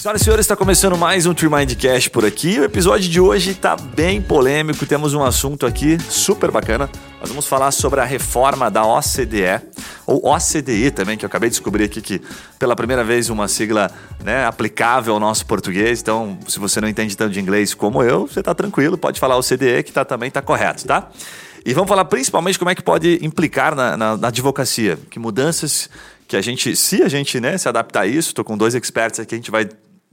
Senhoras e senhores, está começando mais um Tremindcast por aqui. O episódio de hoje está bem polêmico. Temos um assunto aqui super bacana. Nós vamos falar sobre a reforma da OCDE, ou OCDE também, que eu acabei de descobrir aqui que pela primeira vez uma sigla né, aplicável ao nosso português. Então, se você não entende tanto de inglês como eu, você está tranquilo, pode falar OCDE que tá, também está correto, tá? E vamos falar principalmente como é que pode implicar na, na, na advocacia, que mudanças que a gente, se a gente né, se adaptar a isso, estou com dois experts aqui, a gente vai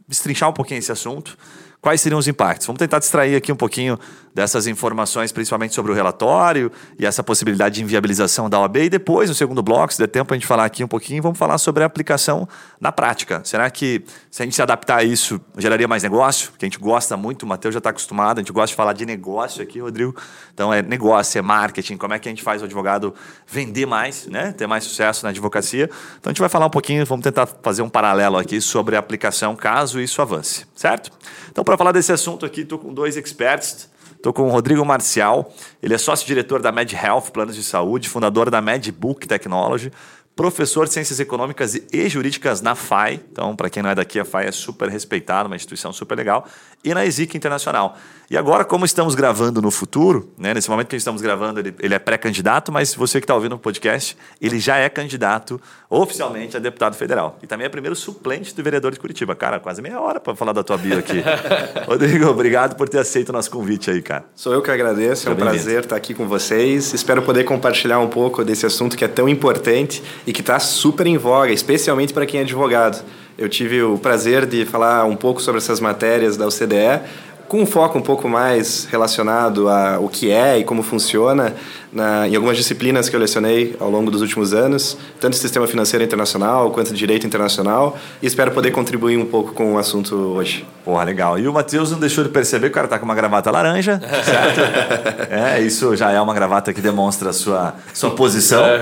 destrinchar um pouquinho esse assunto. Quais seriam os impactos? Vamos tentar distrair aqui um pouquinho dessas informações, principalmente sobre o relatório e essa possibilidade de inviabilização da OAB. E depois, no segundo bloco, se der tempo a gente falar aqui um pouquinho, vamos falar sobre a aplicação na prática. Será que se a gente se adaptar a isso, geraria mais negócio? Porque a gente gosta muito, o Matheus já está acostumado, a gente gosta de falar de negócio aqui, Rodrigo. Então é negócio, é marketing, como é que a gente faz o advogado vender mais, né? ter mais sucesso na advocacia. Então a gente vai falar um pouquinho, vamos tentar fazer um paralelo aqui sobre a aplicação caso isso avance, certo? Então, para falar desse assunto aqui, estou com dois experts. Estou com o Rodrigo Marcial, ele é sócio-diretor da Med Health Planos de Saúde, fundador da MedBook Technology, professor de Ciências Econômicas e Jurídicas na FAI. Então, para quem não é daqui, a FAI é super respeitada, uma instituição super legal. E na ESIC Internacional. E agora, como estamos gravando no futuro, né, nesse momento que estamos gravando, ele, ele é pré-candidato, mas você que está ouvindo o podcast, ele já é candidato oficialmente a deputado federal. E também é primeiro suplente do vereador de Curitiba. Cara, quase meia hora para falar da tua bio aqui. Rodrigo, obrigado por ter aceito o nosso convite aí, cara. Sou eu que agradeço, é um prazer estar aqui com vocês. Espero poder compartilhar um pouco desse assunto que é tão importante e que está super em voga, especialmente para quem é advogado. Eu tive o prazer de falar um pouco sobre essas matérias da OCDE, com um foco um pouco mais relacionado a o que é e como funciona na, em algumas disciplinas que eu lecionei ao longo dos últimos anos, tanto sistema financeiro internacional quanto direito internacional, e espero poder contribuir um pouco com o assunto hoje. Porra, legal. E o Matheus não deixou de perceber que o cara tá com uma gravata laranja, certo? é, isso já é uma gravata que demonstra a sua, sua posição. Né?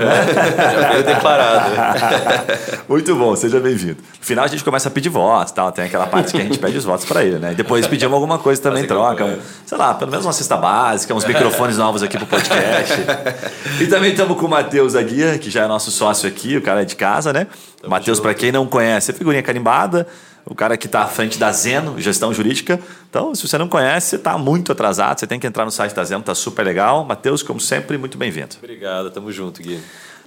Já veio declarado. Muito bom, seja bem-vindo. No final a gente começa a pedir votos, tal, tem aquela parte que a gente pede os votos para ele, né? E depois pedimos alguma coisa também, troca, um, sei lá, pelo menos uma cesta básica, uns microfones novos aqui pro podcast. E também estamos com o Matheus Aguirre, que já é nosso sócio aqui, o cara é de casa, né? Matheus, para quem não conhece, é figurinha carimbada, o cara que está à frente da Zeno, gestão jurídica. Então, se você não conhece, você está muito atrasado, você tem que entrar no site da Zeno, está super legal. Matheus, como sempre, muito bem-vindo. Obrigado, tamo junto, Gui.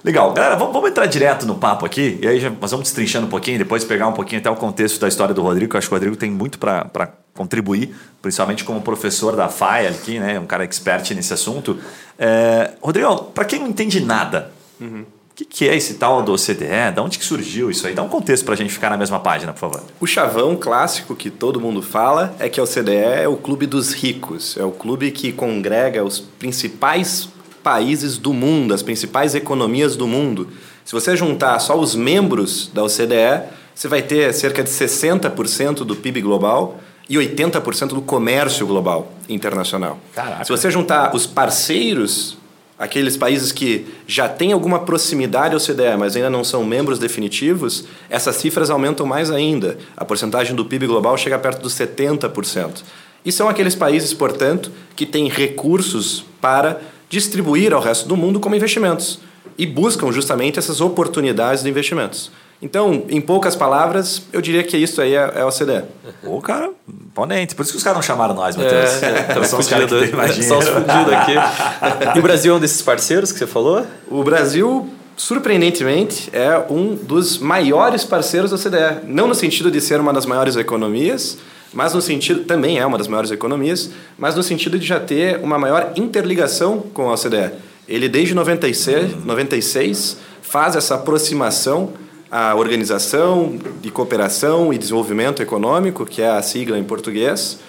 Legal. Galera, vamos, vamos, entrar direto no papo aqui, e aí já, nós vamos destrinchando um pouquinho, depois pegar um pouquinho até o contexto da história do Rodrigo, eu acho que o Rodrigo tem muito para contribuir, principalmente como professor da FAI aqui, né, um cara expert nesse assunto. É, Rodrigo, para quem não entende nada, uhum. o que, que, é esse tal do OCDE? Da onde que surgiu isso aí? Dá um contexto para a gente ficar na mesma página, por favor. O chavão clássico que todo mundo fala é que a OCDE é o clube dos ricos, é o clube que congrega os principais países do mundo, as principais economias do mundo. Se você juntar só os membros da OCDE, você vai ter cerca de 60% do PIB global e 80% do comércio global internacional. Caraca. Se você juntar os parceiros, aqueles países que já têm alguma proximidade ao OCDE, mas ainda não são membros definitivos, essas cifras aumentam mais ainda. A porcentagem do PIB global chega perto dos 70%. E são aqueles países, portanto, que têm recursos para distribuir ao resto do mundo como investimentos e buscam justamente essas oportunidades de investimentos. Então, em poucas palavras, eu diria que isso aí é, é o CDE. O cara, imponente. Por isso que os caras não chamaram nós, Matheus. É, é, são os caras que tem Só os fudidos aqui. E o Brasil é um desses parceiros que você falou? O Brasil, surpreendentemente, é um dos maiores parceiros da CDE. Não no sentido de ser uma das maiores economias, mas no sentido também é uma das maiores economias, mas no sentido de já ter uma maior interligação com a OCDE. Ele desde 96, 96 faz essa aproximação à Organização de Cooperação e Desenvolvimento Econômico, que é a sigla em português,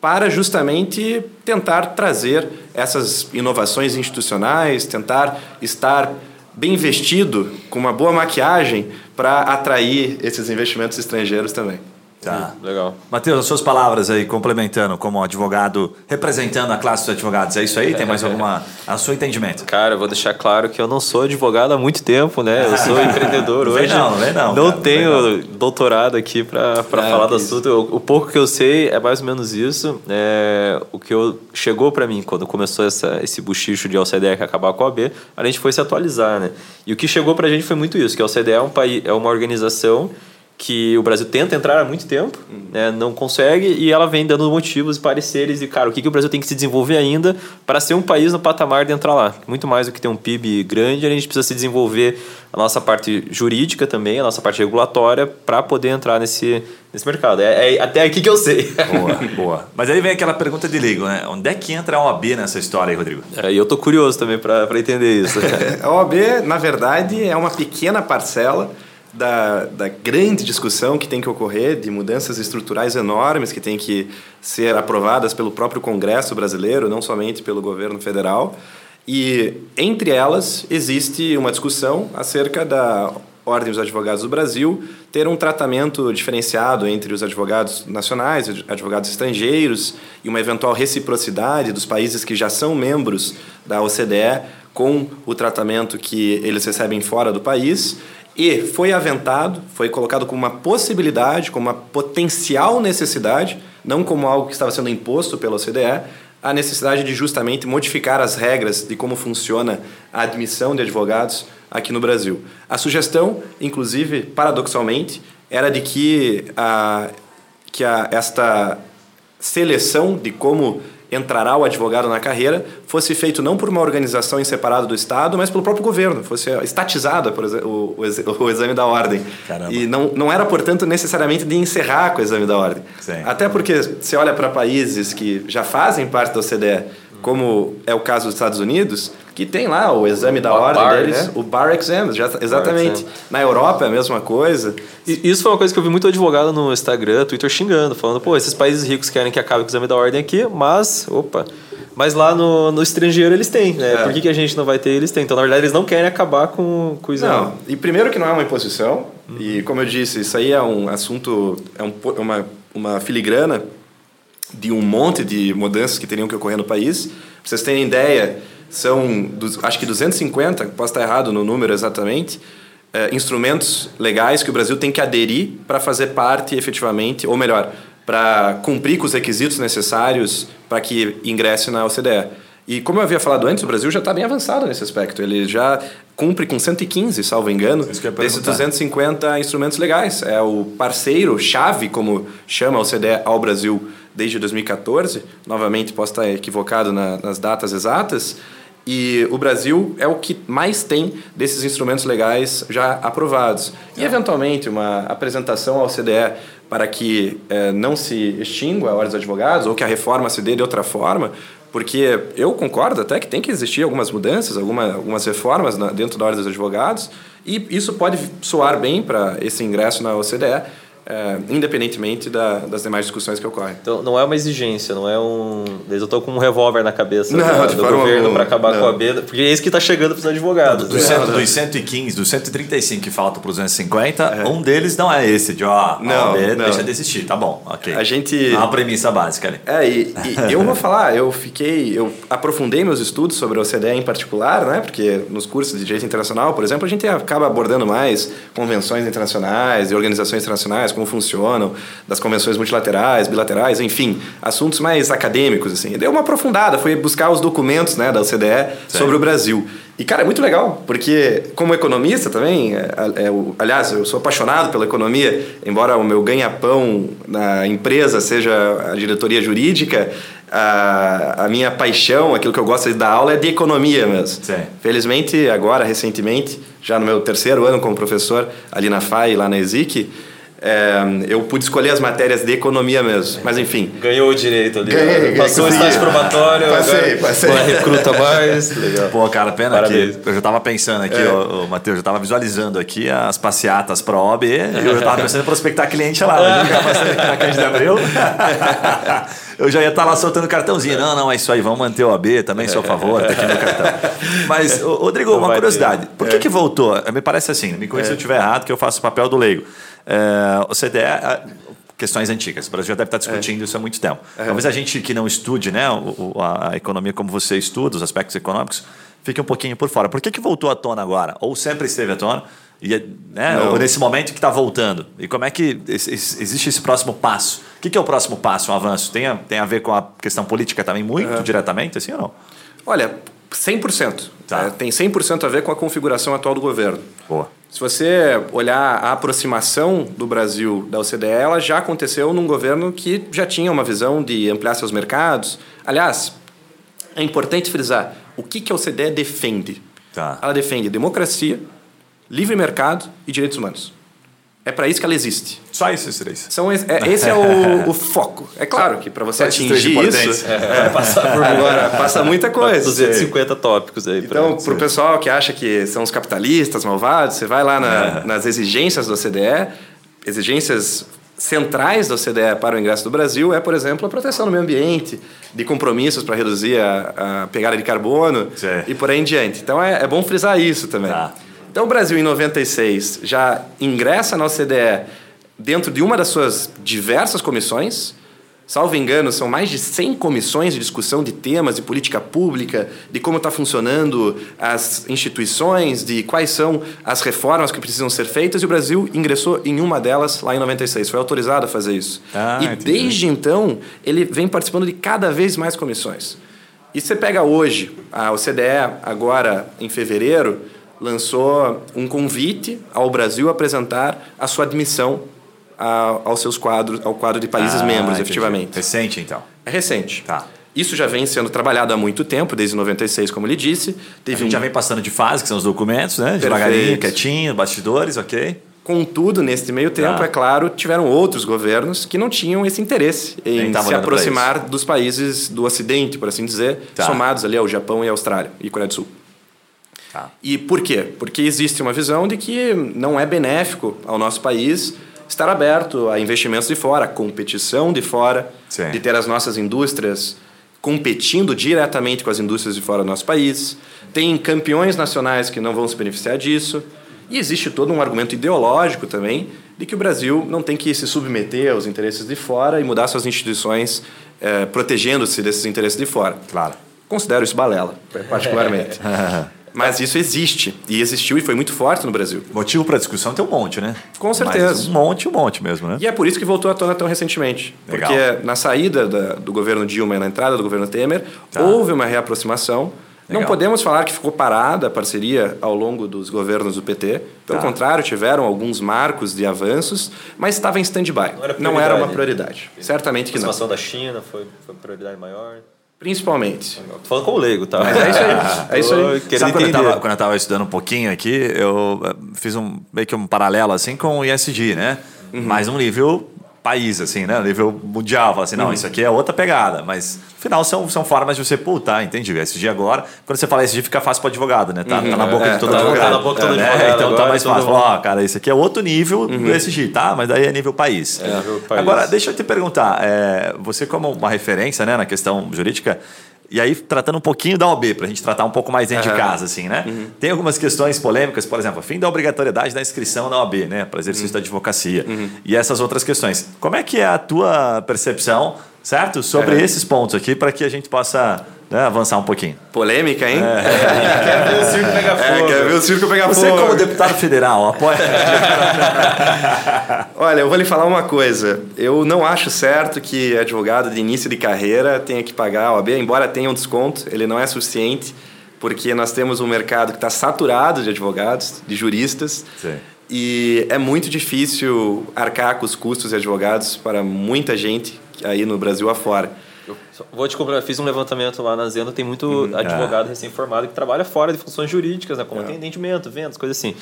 para justamente tentar trazer essas inovações institucionais, tentar estar bem vestido, com uma boa maquiagem, para atrair esses investimentos estrangeiros também. Tá. Legal. Matheus, as suas palavras aí, complementando como advogado, representando a classe dos advogados, é isso aí? Tem mais alguma. a seu entendimento? Cara, eu vou deixar claro que eu não sou advogado há muito tempo, né? Eu sou empreendedor hoje. Vem não, vem não. Não cara, tenho não. doutorado aqui para falar do assunto. O, o, pouco que eu sei é mais ou menos isso. É, o que eu, chegou para mim quando começou essa, esse buchicho de OCDE que acabar com a OAB, a gente foi se atualizar, né? E o que chegou para a gente foi muito isso, que a OCDE é, um país, é uma organização que o Brasil tenta entrar há muito tempo, né, não consegue, e ela vem dando motivos e pareceres de, cara, o que, que o Brasil tem que se desenvolver ainda para ser um país no patamar de entrar lá. Muito mais do que ter um PIB grande, a gente precisa se desenvolver a nossa parte jurídica também, a nossa parte regulatória, para poder entrar nesse, nesse mercado. É, é, até aqui que eu sei. Boa, boa. Mas aí vem aquela pergunta de leigo, né? Onde é que entra a OAB nessa história aí, Rodrigo? É, e eu tô curioso também para entender isso. a OAB, na verdade, é uma pequena parcela da, da grande discussão que tem que ocorrer de mudanças estruturais enormes que tem que ser aprovadas pelo próprio Congresso brasileiro, não somente pelo governo federal. E entre elas existe uma discussão acerca da Ordem dos Advogados do Brasil ter um tratamento diferenciado entre os advogados nacionais e advogados estrangeiros e uma eventual reciprocidade dos países que já são membros da OCDE com o tratamento que eles recebem fora do país e foi aventado, foi colocado como uma possibilidade, como uma potencial necessidade, não como algo que estava sendo imposto pela OCDE, a necessidade de justamente modificar as regras de como funciona a admissão de advogados aqui no Brasil. A sugestão, inclusive, paradoxalmente, era de que, a, que a, esta seleção de como entrará o advogado na carreira fosse feito não por uma organização em separado do Estado, mas pelo próprio governo, fosse estatizada por o, o, o exame da ordem. Caramba. E não, não era, portanto, necessariamente de encerrar com o exame da ordem. Sim. Até porque você olha para países que já fazem parte da OCDE, como é o caso dos Estados Unidos, que tem lá o exame da o ordem bar, deles, né? o bar exam, já, exatamente. Bar exam. Na Europa é a mesma coisa. E isso foi uma coisa que eu vi muito advogado no Instagram, Twitter xingando, falando, pô, esses países ricos querem que acabe com o exame da ordem aqui, mas, opa, mas lá no, no estrangeiro eles têm, né? É. Por que, que a gente não vai ter eles têm? Então, na verdade, eles não querem acabar com, com o exame. Não, e primeiro que não é uma imposição, uhum. e como eu disse, isso aí é um assunto, é um, uma, uma filigrana de um monte de mudanças que teriam que ocorrer no país. Pra vocês terem ideia, são, acho que 250, posso estar errado no número exatamente, é, instrumentos legais que o Brasil tem que aderir para fazer parte efetivamente, ou melhor, para cumprir com os requisitos necessários para que ingresse na OCDE. E como eu havia falado antes, o Brasil já está bem avançado nesse aspecto. Ele já cumpre com 115, salvo engano, desses 250 instrumentos legais. É o parceiro chave, como chama a OCDE ao Brasil desde 2014. Novamente, posso estar equivocado na, nas datas exatas e o Brasil é o que mais tem desses instrumentos legais já aprovados. E, eventualmente, uma apresentação ao CDE para que eh, não se extingua a Ordem dos Advogados ou que a reforma se dê de outra forma, porque eu concordo até que tem que existir algumas mudanças, alguma, algumas reformas na, dentro da Ordem dos Advogados, e isso pode soar bem para esse ingresso na OCDE, é, independentemente da, das demais discussões que ocorrem. Então, não é uma exigência, não é um. Eu estou com um revólver na cabeça não, do governo para acabar não. com a B, porque é isso que está chegando para os advogados. Dos, né? dos 115, dos 135 que faltam para os 250, é. um deles não é esse, de ó, não, B, não. deixa de existir, tá bom, ok. A gente. É uma premissa básica ali. É, e, e eu vou falar, eu fiquei. Eu aprofundei meus estudos sobre a OCDE em particular, né? Porque nos cursos de direito internacional, por exemplo, a gente acaba abordando mais convenções internacionais e organizações internacionais como funcionam, das convenções multilaterais, bilaterais, enfim, assuntos mais acadêmicos, assim. Deu uma aprofundada, foi buscar os documentos né, da OCDE sobre o Brasil. E, cara, é muito legal, porque como economista também, é, é, aliás, eu sou apaixonado pela economia, embora o meu ganha-pão na empresa seja a diretoria jurídica, a, a, minha paixão, aquilo que eu gosto de dar aula é de economia mesmo. Sim. Felizmente, agora, recentemente, já no meu terceiro ano como professor ali na FAI, lá na ESIC, é, eu pude escolher as matérias de economia mesmo, mas enfim. Ganhou o direito ali. Ganhei, ganhei, Passou o estágio probatório. Passei, passei. recruta mais. Legal. Pô, cara, pena Parabéns. que eu já tava pensando aqui, é. o, o Matheus, já tava visualizando aqui as passeatas pro OAB e eu já tava pensando em prospectar cliente lá. Na Cândido de Abril. eu já ia estar tá lá soltando cartãozinho. Não, não, é isso aí, vamos manter o AB, também sou a favor, tá aqui meu cartão. Mas, Rodrigo, uma curiosidade. Por que, é. que voltou? Me parece assim, me conheça é. se eu estiver errado, que eu faço o papel do leigo. É, o CDE, questões antigas. O Brasil já deve estar discutindo é. isso há muito tempo. É. Talvez a gente que não estude né, a economia como você estuda, os aspectos econômicos, fique um pouquinho por fora. Por que, que voltou à tona agora? Ou sempre esteve à tona? E, né, ou nesse momento que está voltando? E como é que existe esse próximo passo? O que, que é o próximo passo, um avanço? Tem a, tem a ver com a questão política também muito uhum. diretamente, assim ou não? Olha, 100%. Tá. É, tem 100% a ver com a configuração atual do governo. Boa. Se você olhar a aproximação do Brasil da OCDE, ela já aconteceu num governo que já tinha uma visão de ampliar seus mercados. Aliás, é importante frisar o que, que a OCDE defende. Tá. Ela defende democracia, livre mercado e direitos humanos. É para isso que ela existe. Só esses três. São, es- é- esse é o, o foco. É claro que para você atingir isso, é, passar por agora passa muita coisa. 250 tópicos aí. Então, para o pessoal que acha que são os capitalistas malvados, você vai lá na- nas exigências da OCDE, exigências centrais da OCDE para o ingresso do Brasil é, por exemplo, a proteção do meio ambiente, de compromissos para reduzir a, a pegada de carbono Sim. e por aí em diante. Então, é, é bom frisar isso também. Tá. Então, o Brasil, em 96, já ingressa na OCDE dentro de uma das suas diversas comissões, Salvo engano, são mais de 100 comissões de discussão de temas de política pública, de como está funcionando as instituições, de quais são as reformas que precisam ser feitas, e o Brasil ingressou em uma delas lá em 96, foi autorizado a fazer isso. Ah, e entendi. desde então, ele vem participando de cada vez mais comissões. E você pega hoje, a OCDE, agora em fevereiro, lançou um convite ao Brasil apresentar a sua admissão a- aos seus quadros, ao quadro de países Ah, membros, entendi. efetivamente. Recente, então. É recente. Tá. Isso já vem sendo trabalhado há muito tempo, desde 96, como lhe disse. A Teve gente um... já vem passando de fase, que são os documentos, né? Devagarinho, Perfeito. quietinho, bastidores, ok? Contudo, nesse meio tempo, Tá. é claro, tiveram outros governos que não tinham esse interesse em se aproximar dos países do Ocidente, por assim dizer, Tá. somados ali ao Japão e à Austrália e Coreia do Sul. Tá. E por quê? Porque existe uma visão de que não é benéfico ao nosso país estar aberto a investimentos de fora, a competição de fora, Sim. de ter as nossas indústrias competindo diretamente com as indústrias de fora do nosso país. Tem campeões nacionais que não vão se beneficiar disso. E existe todo um argumento ideológico também de que o Brasil não tem que se submeter aos interesses de fora e mudar suas instituições eh, protegendo-se desses interesses de fora. Claro. Considero isso balela, particularmente. Mas isso existe. E existiu e foi muito forte no Brasil. Motivo para discussão tem um monte, né? Com certeza. Mas um monte, um monte mesmo, né? E é por isso que voltou à tona tão recentemente. Legal. Porque na saída da- do governo Dilma e na entrada do governo Temer, Tá. houve uma reaproximação. Não Legal. podemos falar que ficou parada a parceria ao longo dos governos do PT. Pelo Tá. contrário, tiveram alguns marcos de avanços, mas estava em stand-by. Não era Não era uma prioridade. Certamente A que não. aproximação da China foi, foi prioridade maior. Principalmente. Tô falando como leigo, tá? Mas é isso aí. É isso aí. Sabe quando eu, tava, quando eu tava estudando um pouquinho aqui, eu eh, fiz um, meio que um paralelo assim com o ISD, né? Uhum. Mas um nível país, assim, né? Nível mundial. Fala assim, não, isso aqui é outra pegada. Mas, no final, são, são formas de você, pô, tá, entendi. ISD agora, quando você fala ISD, fica fácil para advogado, né? Tá, tá na boca É, de todo tá advogado. tá na boca de todo É, advogado Então tá agora, mais todo fácil. Ó, cara, isso aqui é outro nível do ISD, tá? Mas daí é nível país. É, nível país. Agora, deixa eu te perguntar, é, você como uma referência né, na questão jurídica, e aí tratando um pouquinho da OB, para a gente tratar um pouco mais dentro de Aham. casa, assim, né? Tem algumas questões polêmicas, por exemplo, fim da obrigatoriedade da inscrição na OB, né, para exercício da advocacia, e essas outras questões. Como é que é a tua percepção, certo, sobre Aham. esses pontos aqui, para que a gente possa né, avançar um pouquinho? Polêmica, hein? Quer ver o circo pegar É, fogo. quer ver o circo pegar Você fogo. como deputado federal, apoia... Olha, eu vou lhe falar uma coisa. Eu não acho certo que advogado de início de carreira tenha que pagar a OAB, embora tenha um desconto, ele não é suficiente, porque nós temos um mercado que está saturado de advogados, de juristas, Sim. e é muito difícil arcar com os custos de advogados para muita gente aí no Brasil afora. Eu Vou te comprar, fiz um levantamento lá na Zenda, tem muito Uhum. advogado É. recém-formado que trabalha fora de funções jurídicas, né, como atendimento, vendas, coisas assim.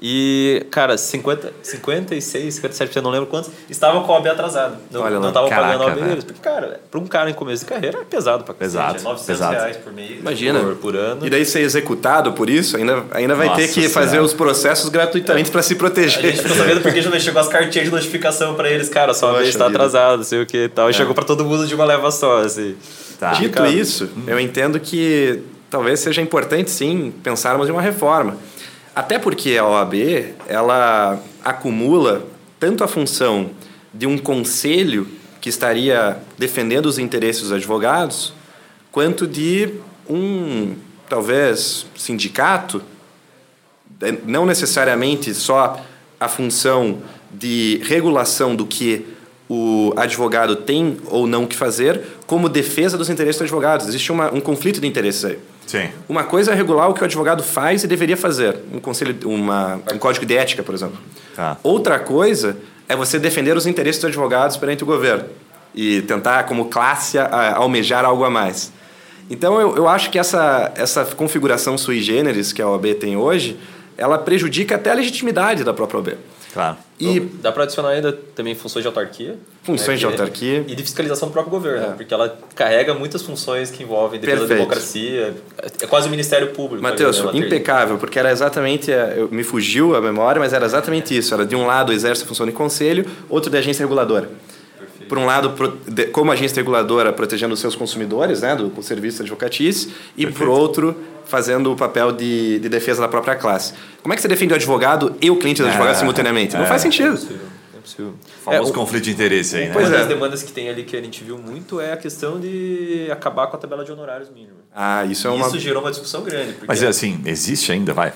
E, cara, 50, 56, 57%, não lembro quantos, estavam com a OAB atrasado. Não Olha lá. estavam pagando a OAB velho. deles. Porque, cara, para um cara em começo de carreira é pesado pra cacete, Pesado, é 900 pesado. reais por mês. Imagina. Por, por ano. E daí ser executado por isso, ainda, ainda vai ter Nossa que fazer os processos gratuitamente para se A proteger. gente ficou sabendo porque já chegou as cartinhas de notificação pra eles, cara, sua Poxa vez está não sei o que e tal. E chegou pra todo mundo de uma leva só, assim. Tá. Dito Complicado. isso, eu entendo que talvez seja importante sim pensarmos em uma reforma. Até porque a OAB, ela acumula tanto a função de um conselho que estaria defendendo os interesses dos advogados, quanto de um, talvez, sindicato, eh, não necessariamente só a função de regulação do que o advogado tem ou não que fazer, como defesa dos interesses dos advogados. Existe uma, um conflito de interesses aí. Sim. Uma coisa é regular o que o advogado faz e deveria fazer, um conselho, uma, um código de ética, por exemplo. Tá. Outra coisa é você defender os interesses dos advogados perante o governo e tentar, como classe, a- almejar algo a mais. Então, eu, eu acho que essa, essa configuração sui generis que a OAB tem hoje, ela prejudica até a legitimidade da própria OAB. Claro. E Dá para adicionar ainda também funções de autarquia. Funções de que- autarquia. E de fiscalização do próprio governo, É. porque ela carrega muitas funções que envolvem defesa da Perfeito. democracia. É quase o Ministério Público. Matheus, né? Ter- impecável, porque era exatamente, é, eu, me fugiu a memória, mas era exatamente isso. Era de um lado exerce a função de conselho, outro de agência reguladora. Por um lado, de- como agência reguladora, protegendo os seus consumidores, né, do, do serviço de advocatício, e por outro, fazendo o papel de, de defesa da própria classe. Como é que você defende o advogado e o cliente do advogado É, simultaneamente? Não é. faz sentido. Possível. Famoso É, o- conflito de interesse aí, né? Pois Uma é. das demandas que tem ali que a gente viu muito é a questão de acabar com a tabela de honorários mínima. Ah, isso é E uma... Isso gerou uma discussão grande. Porque Mas é assim, existe ainda, vai.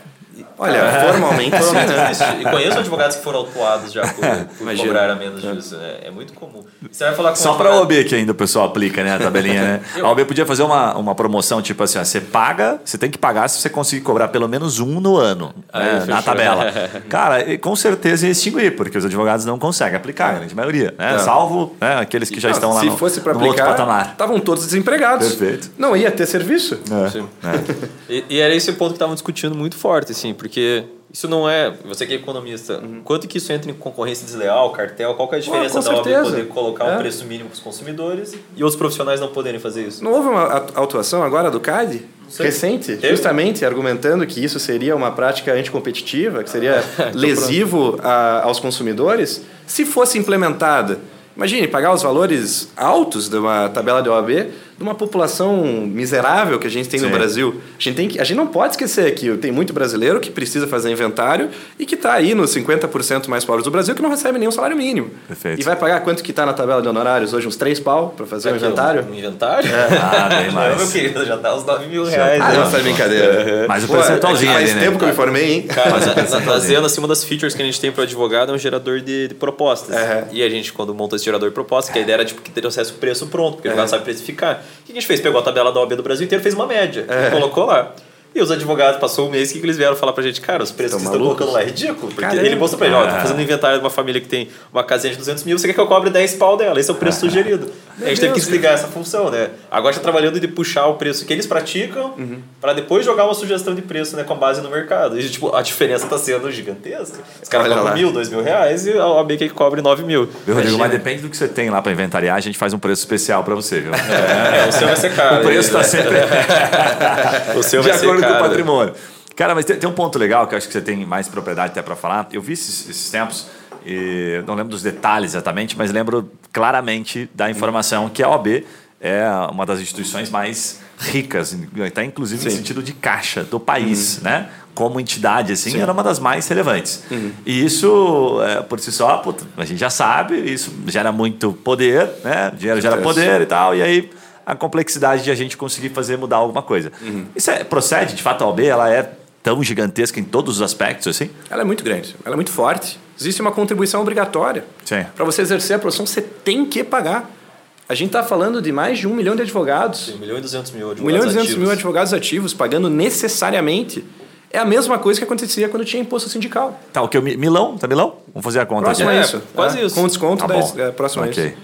Olha, formalmente sim, né? existe. E conheço advogados que foram autuados já por, por cobrar a menos disso. É, é muito comum. Você vai falar com Só um para a OAB que ainda o pessoal aplica, né? A tabelinha, né? A OAB podia fazer uma, uma promoção, tipo assim, ó, você paga, você tem que pagar se você conseguir cobrar pelo menos um no ano, Aí, né, na tabela. Cara, com certeza ia extinguir, porque os advogados não conseguem aplicar, a grande maioria, né? Tá. Salvo né, aqueles que já Não, estão lá se no, fosse para no outro aplicar, patamar. estavam todos desempregados. Perfeito. Não ia ter serviço. É, Sim. é. E, e era esse o ponto que estavam discutindo muito forte, assim, porque isso não é. Você que é economista, quanto que isso entra em concorrência desleal, cartel? Qual que é a diferença Uhum. com da OAB poder colocar É. um preço mínimo para os consumidores e outros profissionais não poderem fazer isso? Não houve uma atuação agora do CAD? Recente, Teve? justamente argumentando que isso seria uma prática anticompetitiva, que seria lesivo a- aos consumidores, se fosse implementada. Imagine pagar os valores altos de uma tabela de OAB de uma população miserável que a gente tem Sim. no Brasil. A gente, tem que, a gente não pode esquecer que tem muito brasileiro que precisa fazer inventário e que está aí nos 50% mais pobres do Brasil que não recebe nenhum salário mínimo. Perfeito. E vai pagar quanto que está na tabela de honorários hoje? Uns 3 pau para fazer o Aqui, inventário? Um inventário? Ah, bem Não, mais. meu querido, já tá uns 9 mil reais. Ah, né? não, essa é brincadeira. Mas o Pô, percentualzinho faz ali, né? tempo que eu me formei, hein? Cara, na, na Zena, assim, uma das features que a gente tem para o advogado é um gerador de, de propostas. Aham. E a gente, quando montou esse gerador de propostas, que a ideia era tipo, que trouxesse o preço pronto, porque o advogado sabe precificar. O que a gente fez? Pegou a tabela da OAB do Brasil inteiro, fez uma média e colocou lá. E os advogados, passou um mês, o que, eles vieram falar pra gente? Cara, os preços Estão que vocês estão colocando lá é ridículo. Porque Caramba. ele mostrou pra ele, ó, tô fazendo inventário de uma família que tem uma casinha de 200 mil, você quer que eu cobre 10 pau dela? Esse é o preço sugerido. a gente teve que desligar essa função, né? Agora está trabalhando de puxar o preço que eles praticam pra depois jogar uma sugestão de preço, né, com base no mercado. E, tipo, a diferença tá sendo gigantesca. Os caras cobram mil, dois mil reais e a OAB que cobre 9 mil. Viu, Rodrigo? Mas depende do que você tem lá para inventariar, a gente faz um preço especial para você, viu? É, o seu vai ser caro. O preço está né? sempre O seu de vai ser acordo com o caro. patrimônio. Cara, mas tem, tem um ponto legal que eu acho que você tem mais propriedade até para falar. Eu vi esses, esses tempos, e não lembro dos detalhes exatamente, mas lembro claramente da informação que a OAB é uma das instituições mais ricas, até inclusive no sentido de caixa do país, né? Como entidade, assim, era uma das mais relevantes. E isso, é, por si só, a gente já sabe, isso gera muito poder, né? Dinheiro gera poder e tal, e aí a complexidade de a gente conseguir fazer mudar alguma coisa. Isso é, procede, de fato, a OAB, ela é tão gigantesca em todos os aspectos, assim? Ela é muito grande, ela é muito forte. Existe uma contribuição obrigatória. Sim. Para você exercer a profissão, você tem que pagar. A gente está falando de mais de um milhão de advogados. 1 milhão e 200 mil Um advogados milhão e 200 ativos. mil advogados ativos pagando necessariamente. É a mesma coisa que acontecia quando tinha imposto sindical. Tá, o que? Mi- Milão? Tá Milão? Vamos fazer a conta Próximo aqui. a É, isso. quase é, isso. Com desconto, Tá da, bom. é, próximo a Ok. isso.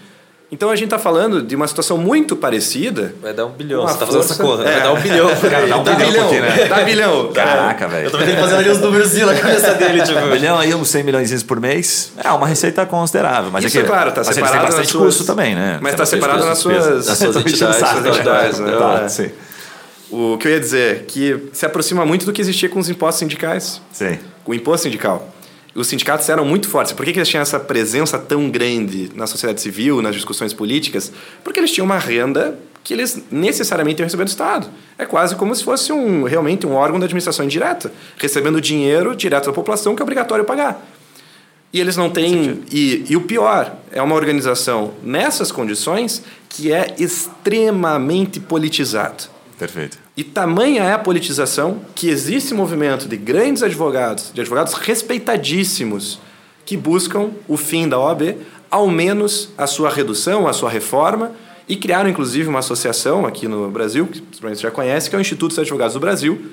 Então a gente está falando de uma situação muito parecida. Vai dar um bilhão. Você tá fazendo essa conta. É. Vai dar um bilhão. Cara, dá um Dá bilhão, bilhão, aqui, né? dá bilhão. Caraca, Eu velho. tô tentando fazer ali os números na cabeça dele, tipo. Um milhão aí, uns 100 milhões por mês. É uma receita considerável. Mas Isso, é que, claro, está separado nas bastante suas... custo também, né? Mas Tem está separado nas suas, Nas suas entidades, suas né? entidades, né? Tá, É. sim. O que eu ia dizer, que se aproxima muito do que existia com os impostos sindicais. Sim. O imposto sindical. Os sindicatos eram muito fortes. Por que, que eles tinham essa presença tão grande na sociedade civil, nas discussões políticas? Porque eles tinham uma renda que eles necessariamente iam receber do Estado. É quase como se fosse um, realmente um órgão da administração indireta, recebendo dinheiro direto da população que é obrigatório pagar. E eles não têm. E, e o pior, é uma organização nessas condições que é extremamente politizado. Perfeito. E tamanha é a politização que existe movimento de grandes advogados, de advogados respeitadíssimos, que buscam o fim da OAB, ao menos a sua redução, a sua reforma, e criaram inclusive uma associação aqui no Brasil, que provavelmente já conhece, que é o Instituto dos Advogados do Brasil,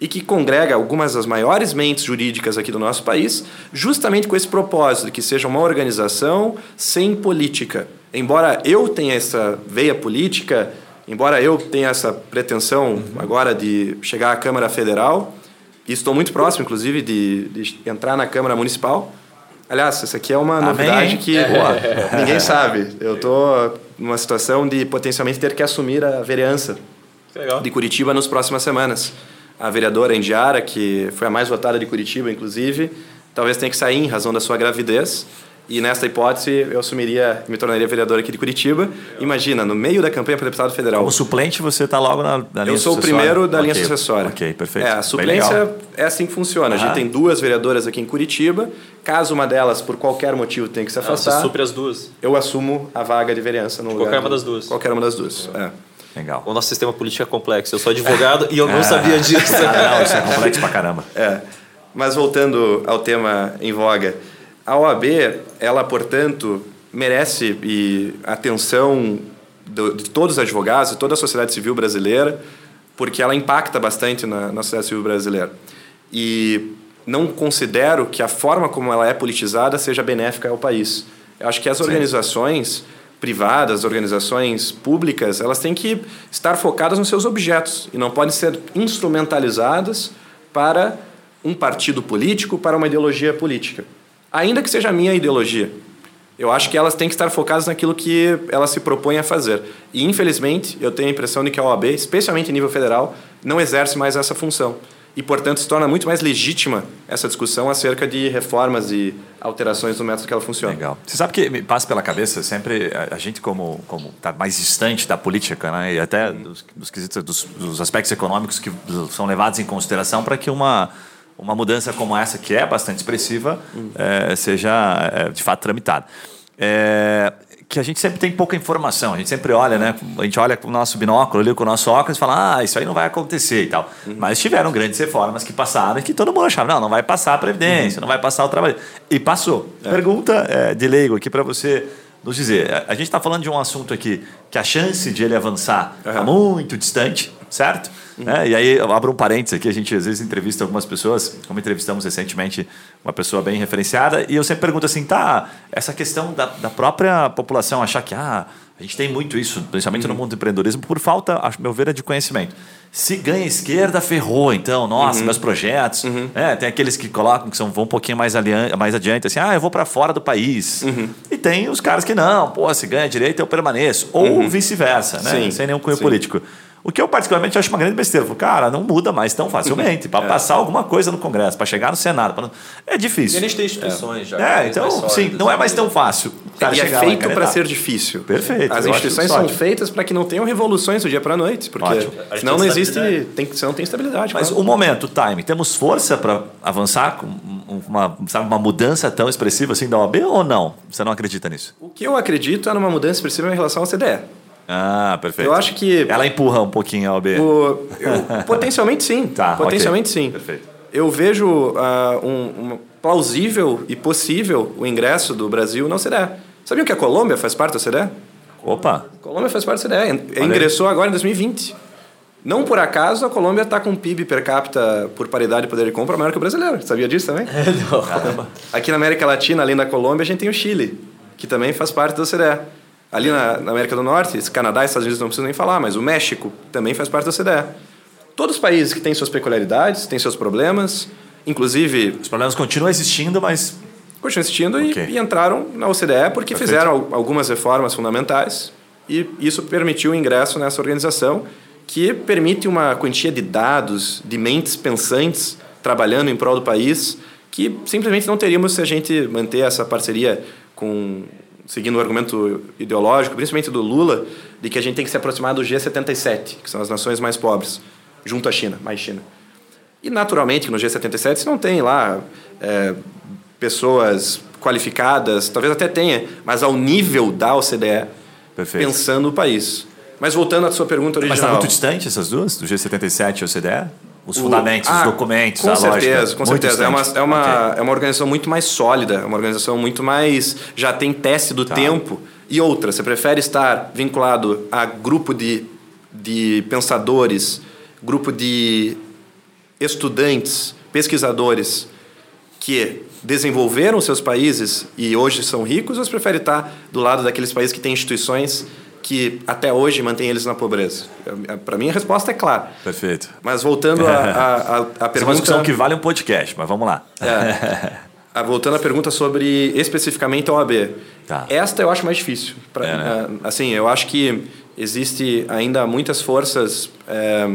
e que congrega algumas das maiores mentes jurídicas aqui do nosso país, justamente com esse propósito de que seja uma organização sem política. Embora eu tenha essa veia política, embora eu tenha essa pretensão agora de chegar à Câmara Federal, e estou muito próximo, inclusive, de, de entrar na Câmara Municipal. Aliás, essa aqui é uma Amém. novidade que pô, ninguém sabe. Eu estou numa situação de potencialmente ter que assumir a vereança Legal. de Curitiba nas próximas semanas. A vereadora Indiara, que foi a mais votada de Curitiba, inclusive, talvez tenha que sair em razão da sua gravidez. E nesta hipótese, eu assumiria, me tornaria vereador aqui de Curitiba. Imagina, no meio da campanha para deputado federal. Como suplente, você está logo na, na linha Eu sou o sucessória? primeiro da linha Ok, sucessória. Ok, perfeito. É, a suplência é assim que funciona. A gente tem duas vereadoras aqui em Curitiba. Caso uma delas, por qualquer motivo, tenha que se Ah, você afastar, supre as duas. eu assumo a vaga de vereança no lugar. Qualquer uma do- das duas. Qualquer uma das duas. É. Legal. O nosso sistema político é complexo. Eu sou advogado e eu não sabia disso. Ah, não, isso é complexo pra caramba. É. Mas voltando ao tema em voga, a OAB, ela, portanto, merece e atenção do- de todos os advogados, de toda a sociedade civil brasileira, porque ela impacta bastante na, na sociedade civil brasileira. E não considero que a forma como ela é politizada seja benéfica ao país. Eu acho que as organizações privadas, organizações públicas, elas têm que estar focadas nos seus objetos e não podem ser instrumentalizadas para um partido político, para uma ideologia política. Ainda que seja a minha ideologia. Eu acho que elas têm que estar focadas naquilo que elas se propõem a fazer. E, infelizmente, eu tenho a impressão de que a OAB, especialmente em nível federal, não exerce mais essa função. E, portanto, se torna muito mais legítima essa discussão acerca de reformas e alterações do método que ela funciona. Legal. Você sabe que me passa pela cabeça sempre a, a gente como como tá mais distante da política, né? E até dos, dos, quesitos- dos, dos aspectos econômicos que são levados em consideração para que uma uma mudança como essa que é bastante expressiva eh, seja eh, de fato tramitada. É, que a gente sempre tem pouca informação, a gente sempre olha, né? A gente olha com o nosso binóculo, ali com o nosso óculos e fala, ah, isso aí não vai acontecer e tal. Mas tiveram grandes reformas que passaram e que todo mundo achava, não, não vai passar a Previdência, não vai passar o trabalho. E passou. Pergunta eh, de leigo aqui para você nos dizer. A- A gente está falando de um assunto aqui que a chance de ele avançar está muito distante, certo? Né? E aí, eu abro um parênteses aqui, a gente às vezes entrevista algumas pessoas, como entrevistamos recentemente uma pessoa bem referenciada, e eu sempre pergunto assim, tá, essa questão da, da própria população achar que, ah, a gente tem muito isso, principalmente no mundo do empreendedorismo, por falta, a meu ver, é de conhecimento. Se ganha esquerda, ferrou, então, nossa, meus projetos. né? Tem aqueles que colocam, que são, vão um pouquinho mais, alian- mais adiante, assim, ah, eu vou para fora do país. E tem os caras que não, pô, se ganha direito, eu permaneço. Ou vice-versa, né? Sim, Sem nenhum cunho sim. político. O que eu particularmente acho uma grande besteira. Eu falo, cara, não muda mais tão facilmente. Para passar alguma coisa no Congresso, para chegar no Senado. pra É E difícil. a gente tem instituições já. É, mais então, sólidas, sim, não é né? mais tão fácil. e é feito para ser difícil. Perfeito, As instituições são ótimo. feitas para que não tenham revoluções do dia para a noite, porque Ótimo. A gente senão não tem existe, estabilidade. tem, senão tem estabilidade. Mas claro. o momento, o time, temos força para avançar com uma, sabe, uma mudança tão expressiva assim da OAB ou não? Você não acredita nisso? O que eu acredito é numa mudança expressiva em relação ao CDE. Ah, perfeito. Eu acho que Ela empurra um pouquinho a OAB. o- eu- potencialmente sim. Tá, potencialmente ok. sim. Perfeito. Eu vejo ah, um, um plausível e possível o ingresso do Brasil na OCDE. Sabiam que a Colômbia faz parte da OCDE? Opa, A Colômbia faz parte da CDE. aí. Ingressou agora em 2020. Não por acaso a Colômbia está com um PIB per capita por paridade de poder de compra maior que o brasileiro. Sabia disso também? caramba. Aqui na América Latina, além da Colômbia, a gente tem o Chile, que também faz parte da OCDE. Ali na, na América do Norte, Canadá e Estados Unidos não preciso nem falar, mas o México também faz parte da OCDE. Todos os países que têm suas peculiaridades, têm seus problemas, inclusive Os problemas continuam existindo, mas continuam existindo e- Ok. e, entraram na OCDE porque Perfeito. fizeram al- algumas reformas fundamentais e isso permitiu o ingresso nessa organização que permite uma quantia de dados, de mentes pensantes trabalhando em prol do país que simplesmente não teríamos se a gente manter essa parceria com seguindo o argumento ideológico, principalmente do Lula, de que a gente tem que se aproximar do G77, que são as nações mais pobres, junto à China, mais China. E naturalmente no G77 você não tem lá é, pessoas qualificadas, talvez até tenha, mas ao nível da OCDE, Perfeito. pensando o país. Mas voltando à sua pergunta Mas está original. muito distante essas duas, do G77 e o CDE? Os O- fundamentos, Ah, os documentos, com a certeza, lógica. Com Muito certeza, é uma, é, uma, Ok. é uma organização muito mais sólida, é uma organização muito mais. já tem teste do Tá. tempo E outra, você prefere estar vinculado a grupo de, de pensadores, grupo de estudantes, pesquisadores que desenvolveram seus países e hoje são ricos, ou você prefere estar do lado daqueles países que têm instituições que até hoje mantêm eles na pobreza? Para mim a resposta é clara. Perfeito. Mas voltando à a, a, a, Essa é uma pergunta... discussão que vale um podcast, mas vamos lá. É. Voltando à pergunta sobre especificamente a OAB. Tá. Esta eu acho mais difícil. Pra, É, né? ah, Assim, eu acho que existe ainda muitas forças eh,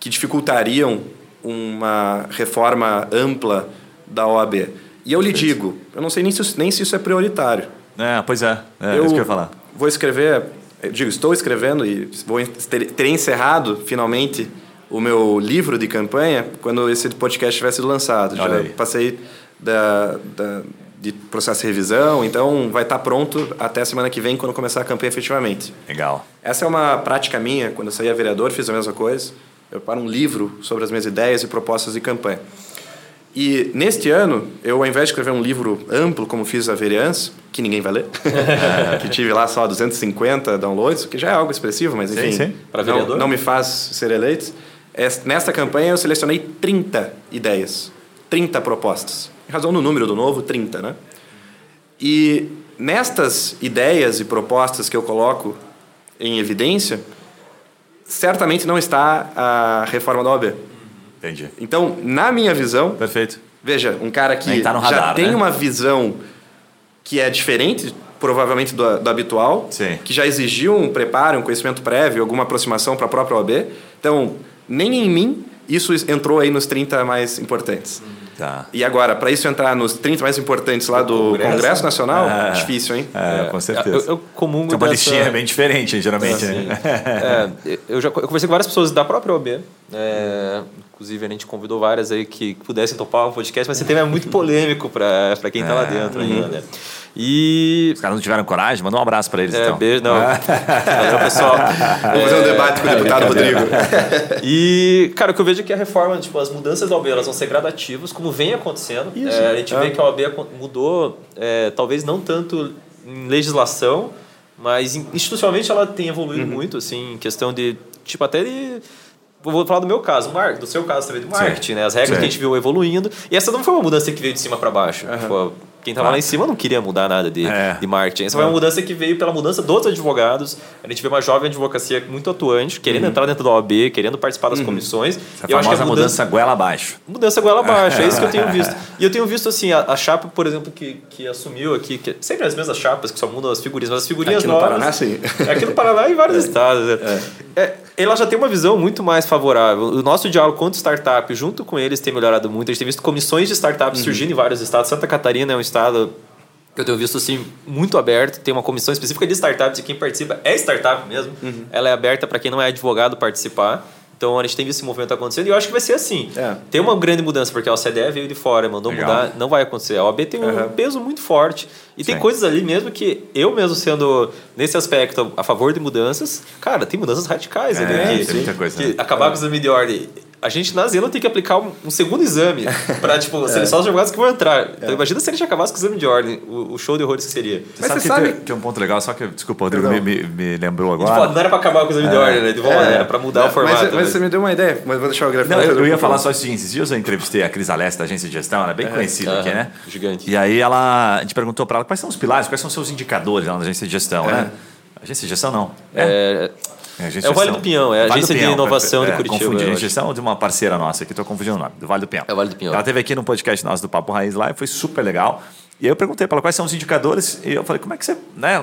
que dificultariam uma reforma ampla da OAB. E eu lhe digo, eu não sei nem se, isso- nem se isso é prioritário. É, pois é, é isso que eu ia falar. Vou escrever, eu digo, estou escrevendo e vou ter, encerrado finalmente o meu livro de campanha quando esse podcast tiver sido lançado. Olha Já aí. passei da, da- de processo de revisão, então vai estar pronto até a semana que vem quando começar a campanha efetivamente. Legal. Essa é uma prática minha, quando eu saí a vereador, fiz a mesma coisa. Eu paro um livro sobre as minhas ideias e propostas de campanha. E neste ano, eu ao invés de escrever um livro amplo, como fiz a vereança, que ninguém vai ler, que tive lá só 250 downloads, que já é algo expressivo, mas Sim, enfim, sim. Pra não, não me faz ser eleito. Es- Nesta campanha eu selecionei 30 ideias, 30 propostas. Em razão do número do novo, 30, né? E nestas ideias e propostas que eu coloco em evidência, certamente não está a reforma da OAB. Entendi. Então, na minha visão, Perfeito. veja, um cara que tá no já radar, tem né? uma visão que é diferente, provavelmente, do, do habitual, Sim. que já exigiu um preparo, um conhecimento prévio, alguma aproximação para a própria OAB. Então, nem em mim isso entrou aí nos 30 mais importantes. Tá. E agora, para isso entrar nos 30 mais importantes lá do Congresso? Congresso, Nacional, É. difícil, hein? É, com certeza. Eu, eu comungo Tem uma dessa- listinha bem diferente, geralmente. né? É, eu já eu conversei com várias pessoas da própria OB. É, inclusive, a gente convidou várias aí que pudessem topar um podcast, mas esse tema é muito polêmico para quem está lá É. dentro ainda, né? E. Os caras não tiveram coragem? Manda um abraço pra eles, É, então. beijo, não. Valeu, pessoal. Vou fazer um debate com o deputado Rodrigo. E, cara, o que eu vejo é que a reforma, tipo, as mudanças da OAB, elas vão ser gradativas, como vem acontecendo. Isso. É, a gente É. vê que a OAB mudou, é, talvez não tanto em legislação, mas in- institucionalmente ela tem evoluído Uhum. muito, assim, em questão de, tipo, até de... Vou falar do meu caso, do seu caso também, do marketing, né? As regras Sim. que a gente viu evoluindo. E essa não foi uma mudança que veio de cima para baixo. Tipo, quem tava lá em cima não queria mudar nada de, É. de marketing. Essa foi uma mudança que veio pela mudança dos advogados. A gente vê uma jovem advocacia muito atuante, querendo entrar dentro da OAB, querendo participar das comissões. Uhum. Essa E eu acho que famosa a mudança goela abaixo. Mudança goela abaixo, é isso que eu tenho visto. E eu tenho visto, assim, a, a chapa, por exemplo, que, que assumiu aqui, que sempre as mesmas chapas, que só mudam as figurinhas, mas as figurinhas Aqui no novas... Paraná, sim. Aqui no Paraná e em vários estados. né? É, ela já tem uma visão muito mais favorável. O nosso diálogo contra startup, junto com eles, tem melhorado muito. A gente tem visto comissões de startups surgindo em vários estados. Santa Catarina é um estado que eu tenho visto assim muito aberto. Tem uma comissão específica de startups e quem participa é startup mesmo. Ela é aberta para quem não é advogado participar. Então a gente tem visto esse movimento acontecendo e eu acho que vai ser assim. É. Tem uma grande mudança, porque a OCDE veio de fora, mandou Legal. mudar, não vai acontecer. A OAB tem um Uhum. peso muito forte. E tem Sim. coisas ali mesmo que eu mesmo sendo, nesse aspecto, a favor de mudanças, cara, tem mudanças radicais ali. É, que, tem muita coisa, que né? acabar com o exame de ordem. A gente na Zena tem que aplicar um, um segundo exame para tipo, É. serem só os advogados que vão entrar. Então imagina se a gente acabasse com o exame de ordem, o, o show de horrores que seria. Você Mas sabe você que sabe- Tem, tem um ponto legal, só que, desculpa, o Rodrigo me, me, me lembrou tipo, agora. não era para acabar com o exame de ordem, né? De uma maneira, para mudar o Mas- formato. Mas, você me deu uma ideia, mas vou deixar o grafite. Não, eu, eu ia falar só o seguinte: esses dias eu entrevistei a Cris Alessi da agência de gestão, ela é bem conhecida aqui, né? gigante. E aí ela, a gente perguntou pra ela quais são os pilares, quais são os seus indicadores lá na agência de gestão, né? Agência de gestão não. É, É, agência É o de Vale do Pinhão, é a Vale agência de Pinhão, inovação de é, Curitiba, Confundi, de acho. gestão de uma parceira nossa aqui, tô confundindo o nome, do Vale do Pinhão. É o Vale do Pinhão. Ela teve aqui no podcast nosso do Papo Raiz lá e foi super legal. E aí eu perguntei para ela quais são os indicadores e eu falei, como é que você, né,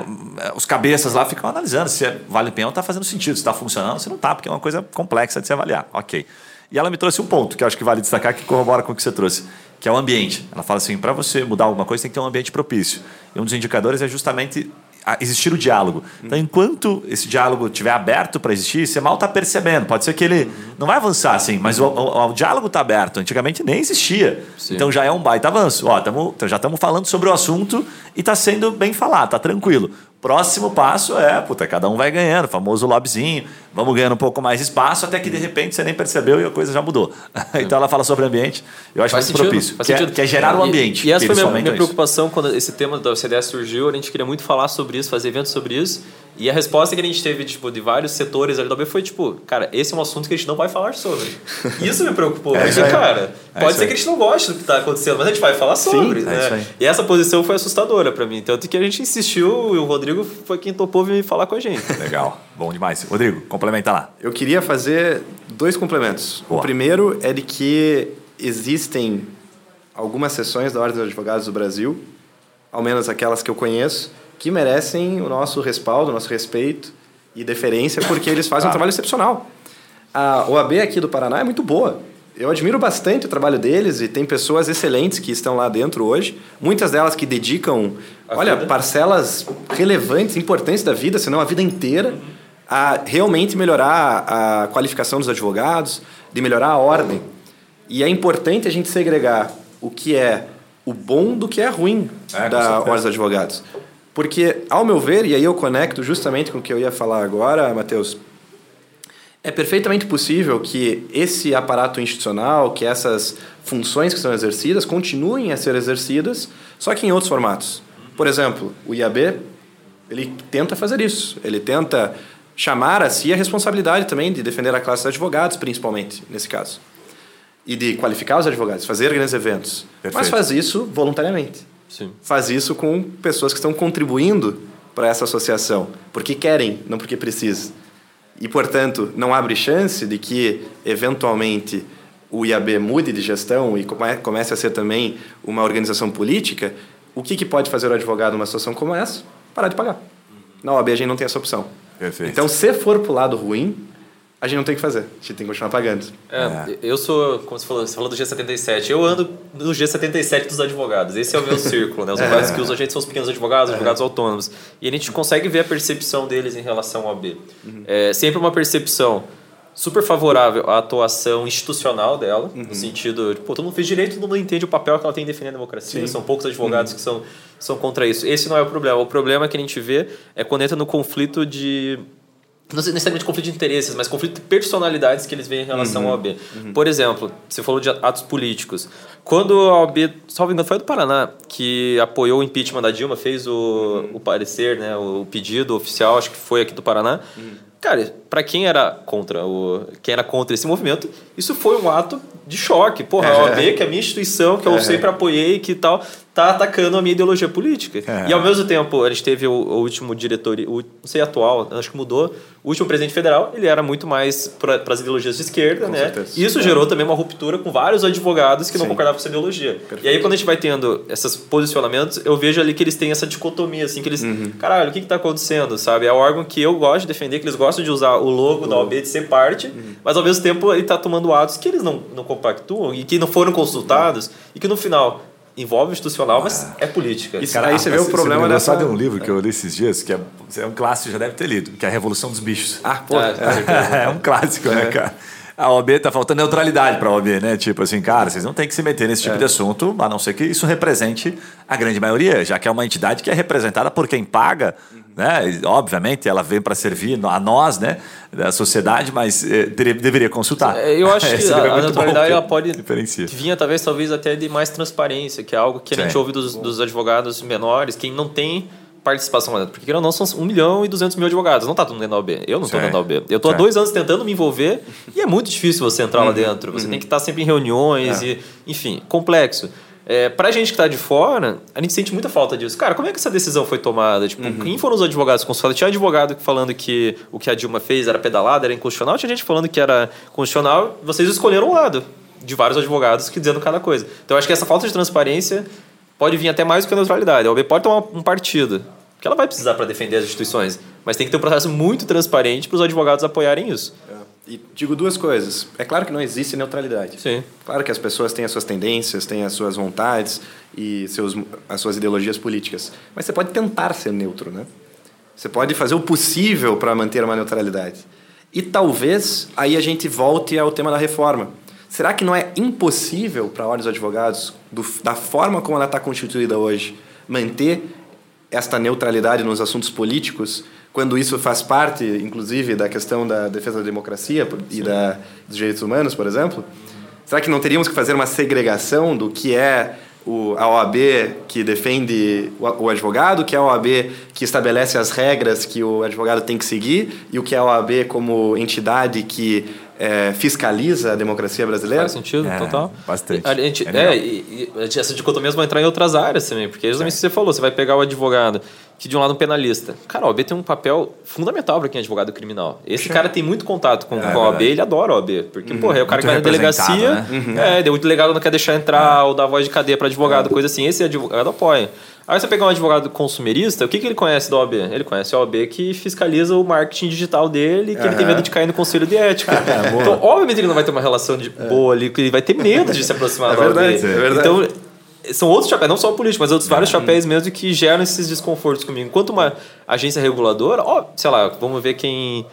os cabeças lá ficam analisando se é Vale do Pinhão está fazendo sentido, se está funcionando, se não está, porque é uma coisa complexa de se avaliar. Ok. E ela me trouxe um ponto que eu acho que vale destacar, que corrobora com o que você trouxe, que é o ambiente. Ela fala assim, para você mudar alguma coisa tem que ter um ambiente propício. E um dos indicadores é justamente a- existir o diálogo. Então, enquanto esse diálogo estiver aberto para existir, você mal está percebendo. Pode ser que ele não vai avançar assim, mas o, o- o diálogo está aberto. Antigamente nem existia. Sim. Então já é um baita avanço. Ó, tamo, já estamos falando sobre o assunto e está sendo bem falado, está tranquilo. Próximo passo é, puta, cada um vai ganhando, famoso lobbyzinho, vamos ganhando um pouco mais de espaço, até que de repente você nem percebeu e a coisa já mudou. então ela fala sobre ambiente, eu acho Faz muito sentido, propício, faz que é, sentido. que é gerar o E- ambiente. E, essa que foi a minha, minha isso. preocupação quando esse tema da OCDE surgiu. A gente queria muito falar sobre isso, fazer eventos sobre isso. E a resposta que a gente teve tipo, de vários setores ali da OAB foi tipo, cara, esse é um assunto que a gente não vai falar sobre. Isso me preocupou. É porque, cara, É pode ser aí. que a gente não goste do que está acontecendo, mas a gente vai falar sobre. é né? isso aí. E essa posição foi assustadora para mim. Tanto que a gente insistiu e o Rodrigo foi quem topou vir falar com a gente. Legal, bom demais. Rodrigo, complementa lá. Eu queria fazer dois complementos. Boa. O primeiro é de que existem algumas sessões da Ordem dos Advogados do Brasil, ao menos aquelas que eu conheço, que merecem o nosso respaldo, o nosso respeito e deferência, porque eles fazem um Claro. trabalho excepcional. A OAB aqui do Paraná é muito boa. Eu admiro bastante o trabalho deles e tem pessoas excelentes que estão lá dentro hoje, muitas delas que dedicam, A olha, vida. parcelas relevantes, importantes da vida, senão a vida inteira, a realmente melhorar a qualificação dos advogados, de melhorar a ordem. E é importante a gente segregar o que é o bom do que é ruim É, da. Ordem dos Advogados. Porque, ao meu ver, e aí eu conecto justamente com o que eu ia falar agora, Matheus, é perfeitamente possível que esse aparato institucional, que essas funções que são exercidas, continuem a ser exercidas, só que em outros formatos. Por exemplo, o IAB, ele tenta fazer isso. Ele tenta chamar a si a responsabilidade também de defender a classe dos advogados, principalmente, nesse caso. E de qualificar os advogados, fazer grandes eventos. Mas Perfeito. faz isso voluntariamente Sim. faz isso com pessoas que estão contribuindo para essa associação, porque querem, não porque precisam. E, portanto, não abre chance de que, eventualmente, o IAB mude de gestão e come- comece a ser também uma organização política. O que, que pode fazer o advogado numa situação como essa? Parar de pagar. Na OAB a gente não tem essa opção. Perfeito. Então, se for para o lado ruim, a gente não tem o que fazer. A gente tem que continuar pagando. É, eu sou, como você falou, você falou do G77. Eu ando no G77 dos advogados. Esse é o meu círculo, né? Os advogados que usam a gente são os pequenos advogados, os advogados autônomos. E a gente consegue ver a percepção deles em relação ao AB. É sempre uma percepção super favorável à atuação institucional dela, no sentido, pô, todo mundo fez direito, todo mundo entende o papel que ela tem em defender a democracia, são poucos advogados que são, são contra isso. Esse não é o problema. O problema que a gente vê é quando entra no conflito de não necessariamente conflito de interesses, mas conflito de personalidades que eles veem em relação ao OAB. Por exemplo, você falou de atos políticos. Quando a OAB, salvo engano, foi do Paraná, que apoiou o impeachment da Dilma, fez o, o parecer, né, o pedido oficial, acho que foi aqui do Paraná. Cara, para quem era contra o quem era contra esse movimento, isso foi um ato de choque. Porra, a OAB, que é a minha instituição, que eu sempre apoiei, que tal, tá atacando a minha ideologia política. É. E ao mesmo tempo, a gente teve o, o último diretor, o, não sei atual, acho que mudou, o último presidente federal, ele era muito mais para as ideologias de esquerda, Com né? certeza. E isso gerou também uma ruptura com vários advogados que não Sim. concordavam com essa ideologia. E aí quando a gente vai tendo esses posicionamentos, eu vejo ali que eles têm essa dicotomia, assim, que eles, Uhum. caralho, o que que tá acontecendo, sabe? É o órgão que eu gosto de defender, que eles gostam de usar o logo da OAB, de ser parte, Uhum. mas ao mesmo tempo ele tá tomando atos que eles não, não compactuam e que não foram consultados e que no final envolve o institucional, mas é política. Isso- aí você vê o problema esse dessa- de um livro que eu li esses dias, que é, é um clássico, já deve ter lido, que é a Revolução dos Bichos. Ah, pô. É, certeza. é um clássico, né, cara? A OAB tá faltando neutralidade para a OAB, né? Tipo assim, cara, vocês não têm que se meter nesse tipo É. de assunto, a não ser que isso represente a grande maioria, já que é uma entidade que é representada por quem paga, né? Obviamente, ela vem para servir a nós, né, da sociedade, mas deve- deveria consultar. É, Eu acho que a, é a ela pode diferencia. vinha talvez talvez até de mais transparência, que é algo que a gente Sim. ouve dos, dos advogados menores, quem não tem participação lá dentro. Porque querendo ou não, são 1 milhão e 200 mil advogados. Não tá todo mundo dentro da OAB. Eu não estou Sim. dentro da OAB. Eu estou há Sim. dois anos tentando me envolver e é muito difícil você entrar Uhum. lá dentro. Você tem que estar sempre em reuniões e, enfim, complexo. É, pra gente que está de fora, a gente sente muita falta disso. Cara, como é que essa decisão foi tomada? Tipo, quem foram os advogados consultados? Tinha advogado falando que o que a Dilma fez era pedalada, era inconstitucional. Tinha gente falando que era constitucional. Vocês escolheram um lado de vários advogados que dizendo cada coisa. Então, eu acho que essa falta de transparência pode vir até mais do que a neutralidade. A OAB pode tomar um partido, que ela vai precisar para defender as instituições, mas tem que ter um processo muito transparente para os advogados apoiarem isso. E digo duas coisas. É claro que não existe neutralidade. Sim. Claro que as pessoas têm as suas tendências, têm as suas vontades e seus, as suas ideologias políticas. Mas você pode tentar ser neutro, né? Você pode fazer o possível para manter uma neutralidade. E talvez aí a gente volte ao tema da reforma. Será que não é impossível para a Ordem dos Advogados, do, da forma como ela está constituída hoje, manter esta neutralidade nos assuntos políticos, quando isso faz parte, inclusive, da questão da defesa da democracia e da, dos direitos humanos, por exemplo? Será que não teríamos que fazer uma segregação do que é o, a OAB que defende o, o, advogado, que é a OAB que estabelece as regras que o advogado tem que seguir e o que é a OAB como entidade que é, fiscaliza a democracia brasileira? Faz sentido, É, total. bastante. A gente, É é, e, e essa dicotomia vai entrar em outras áreas também, porque é o que você falou, você vai pegar o advogado, que de um lado é um penalista. Cara, a OAB tem um papel fundamental para quem é advogado criminal. Esse cara tem muito contato com, com a OAB, ele adora a OAB, porque, porra, é o cara Muito que vai na delegacia, representado, é, deu muito delegado não quer deixar entrar, ou dar voz de cadeia para advogado, coisa assim, esse advogado apoia. Aí você pegar um advogado consumerista, o que, que ele conhece da OAB? Ele conhece a OAB que fiscaliza o marketing digital dele, que ele tem medo de cair no conselho de ética. então, obviamente, ele não vai ter uma relação de boa ali, que ele vai ter medo de se aproximar É da OAB. verdade, é verdade. Então, são outros chapéus, não só o político, mas outros vários chapéus mesmo que geram esses desconfortos comigo. Enquanto uma agência reguladora, ó, sei lá, vamos ver quem.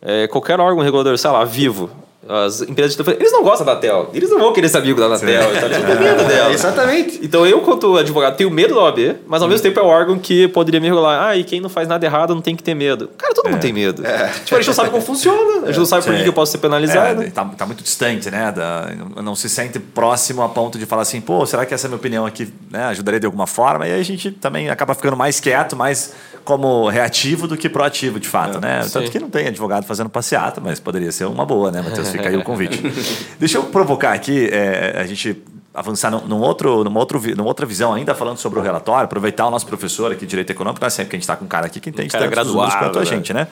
é, qualquer órgão regulador, sei lá, vivo. As empresas de telefone, eles não gostam da Anatel. Eles não vão querer ser amigo da Anatel. Eles não têm medo dela. É, exatamente. Então eu, quanto advogado, tenho medo da OAB, mas ao mesmo tempo é o órgão que poderia me regular. Ah, e quem não faz nada errado não tem que ter medo. Cara, todo mundo tem medo. Tipo, a gente não sabe como funciona, a gente não sabe por que eu posso ser penalizado. É, tá, tá muito distante, né? Da, não se sente próximo a ponto de falar assim, pô, será que essa minha opinião aqui né, ajudaria de alguma forma? E aí a gente também acaba ficando mais quieto, mais como reativo do que proativo, de fato, né? Tanto sim. que não tem advogado fazendo passeata, mas poderia ser uma boa, né, Matheus? Fica aí o convite. Deixa eu provocar aqui, é, a gente avançar num, num outro, numa, outro, numa outra visão ainda, falando sobre o relatório, aproveitar o nosso professor aqui de Direito Econômico, não é sempre que a gente está com um cara aqui que entende tantos números graduado, quanto a né? gente, né?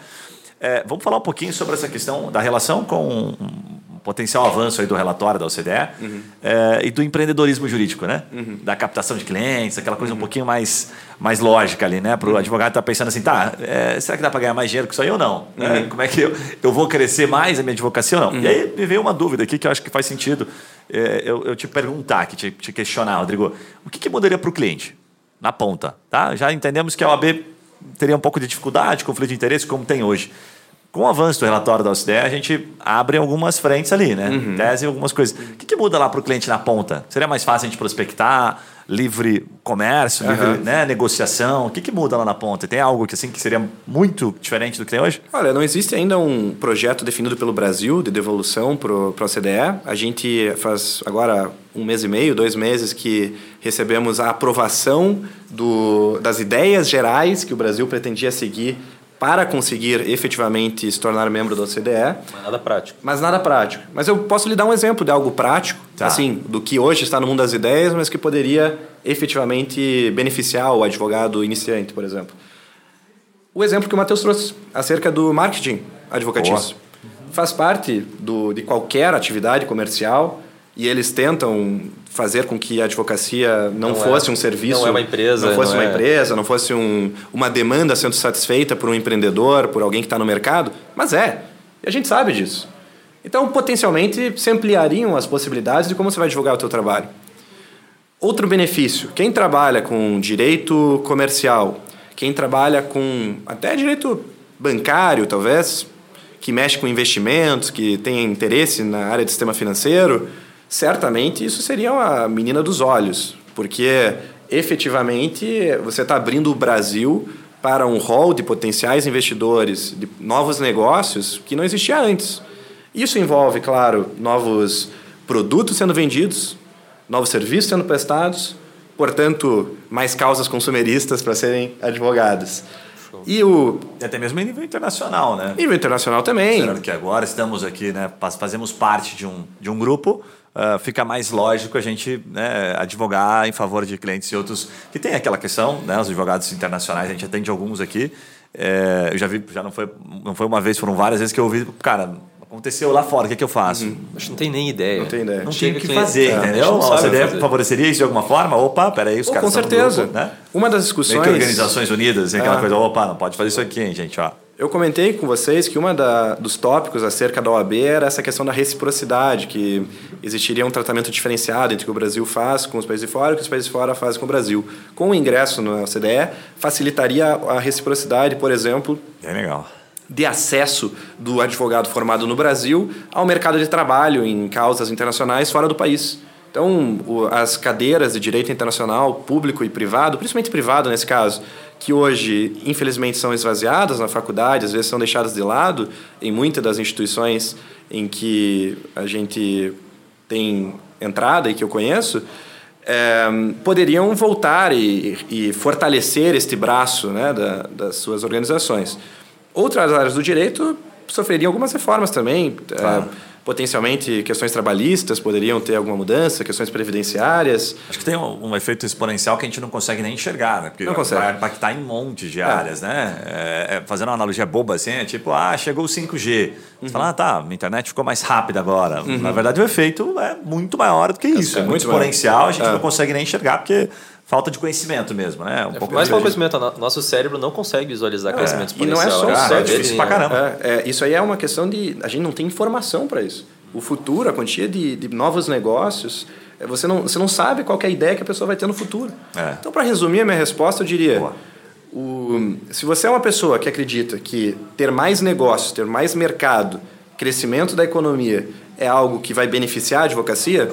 É, vamos falar um pouquinho sobre essa questão da relação com um potencial avanço aí do relatório da OCDE é, e do empreendedorismo jurídico, né? Da captação de clientes, aquela coisa um pouquinho mais, mais lógica ali, né? Para o advogado estar pensando assim, tá, é, será que dá para ganhar mais dinheiro que isso aí ou não? Né? Como é que eu, eu vou crescer mais a minha advocacia ou não? E aí me veio uma dúvida aqui que eu acho que faz sentido é, eu, eu te perguntar, que te, te questionar, Rodrigo. O que, que mudaria para o cliente? Na ponta, tá? Já entendemos que a OAB teria um pouco de dificuldade, conflito de interesse, como tem hoje. Com o avanço do relatório da OCDE, a gente abre algumas frentes ali, né? Tese algumas coisas. O que, que muda lá para o cliente na ponta? Seria mais fácil a gente prospectar, livre comércio, livre né, negociação? O que, que muda lá na ponta? Tem algo que, assim, que seria muito diferente do que tem hoje? Olha, não existe ainda um projeto definido pelo Brasil de devolução para a OCDE. A gente faz agora um mês e meio, dois meses que recebemos a aprovação do, das ideias gerais que o Brasil pretendia seguir para conseguir efetivamente se tornar membro da OCDE. Mas nada prático. Mas nada prático. Mas eu posso lhe dar um exemplo de algo prático, Tá. assim, do que hoje está no mundo das ideias, mas que poderia efetivamente beneficiar o advogado iniciante, por exemplo. O exemplo que o Matheus trouxe acerca do marketing advocatício. Faz parte do, de qualquer atividade comercial e eles tentam fazer com que a advocacia não, Não é- fosse um serviço, não é uma empresa, não fosse não uma é- empresa, não fosse um, uma demanda sendo satisfeita por um empreendedor, por alguém que está no mercado, mas é. E a gente sabe disso. Então, potencialmente, se ampliariam as possibilidades de como você vai divulgar o teu trabalho. Outro benefício, quem trabalha com direito comercial, quem trabalha com até direito bancário, talvez, que mexe com investimentos, que tem interesse na área do sistema financeiro, certamente isso seria a menina dos olhos, porque efetivamente você está abrindo o Brasil para um rol de potenciais investidores, de novos negócios que não existia antes. Isso envolve, claro, novos produtos sendo vendidos, novos serviços sendo prestados, portanto, mais causas consumeristas para serem advogadas. E o até mesmo em nível internacional, né? nível internacional também. Claro que agora estamos aqui, né? faz- Fazemos parte de um, de um grupo. Ah, fica mais lógico a gente né, advogar em favor de clientes e outros que tem aquela questão, né? Os advogados internacionais, a gente atende alguns aqui. É, eu já vi, já não foi, não foi uma vez, foram várias vezes que eu ouvi, cara, aconteceu lá fora, o que, é que eu faço? Acho que não tem nem ideia. Não tem ideia. Não Chega tem o que cliente- fazer, É, entendeu? não A OCDE fazer. favoreceria isso de alguma forma? Opa, peraí, os Oh, caras com certeza. grupo, né? Uma das Meio discussões. que Organizações Unidas, tem aquela Ah. coisa, opa, não pode fazer isso aqui, hein, gente, ó. Eu comentei com vocês que uma da, dos tópicos acerca da OAB era essa questão da reciprocidade, que existiria um tratamento diferenciado entre o que o Brasil faz com os países de fora e o que os países de fora fazem com o Brasil. Com o ingresso na OCDE, facilitaria a reciprocidade, por exemplo, Bem legal. de acesso do advogado formado no Brasil ao mercado de trabalho em causas internacionais fora do país. Então, as cadeiras de direito internacional, público e privado, principalmente privado nesse caso, que hoje, infelizmente, são esvaziadas na faculdade, às vezes são deixadas de lado em muitas das instituições em que a gente tem entrada e que eu conheço, é, poderiam voltar e, e, fortalecer este braço né, da, das suas organizações. Outras áreas do direito sofreriam algumas reformas também. Claro. É, potencialmente questões trabalhistas poderiam ter alguma mudança, questões previdenciárias. Acho que tem um, um, efeito exponencial que a gente não consegue nem enxergar, né? Porque não consegue. vai impactar em um monte de áreas, é. né? É, é, fazendo uma analogia boba assim, é tipo, ah, chegou o 5G. Você uhum. fala, ah, tá, a internet ficou mais rápida agora. Uhum. Na verdade, o efeito é muito maior do que isso. É, muito, muito exponencial, maior. a gente é. não consegue nem enxergar, porque falta de conhecimento mesmo, né? Um é, pouco mais conhecimento. Nosso cérebro não consegue visualizar é. crescimento exponencial. E não é só o cérebro. É difícil pra caramba. É, é, isso aí é uma questão de... A gente não tem informação para isso. O futuro, a quantia de, de novos negócios, é, você não, você não sabe qual é a ideia que a pessoa vai ter no futuro. É. Então, para resumir a minha resposta, eu diria... O, se você é uma pessoa que acredita que ter mais negócios, ter mais mercado, crescimento da economia é algo que vai beneficiar a advocacia,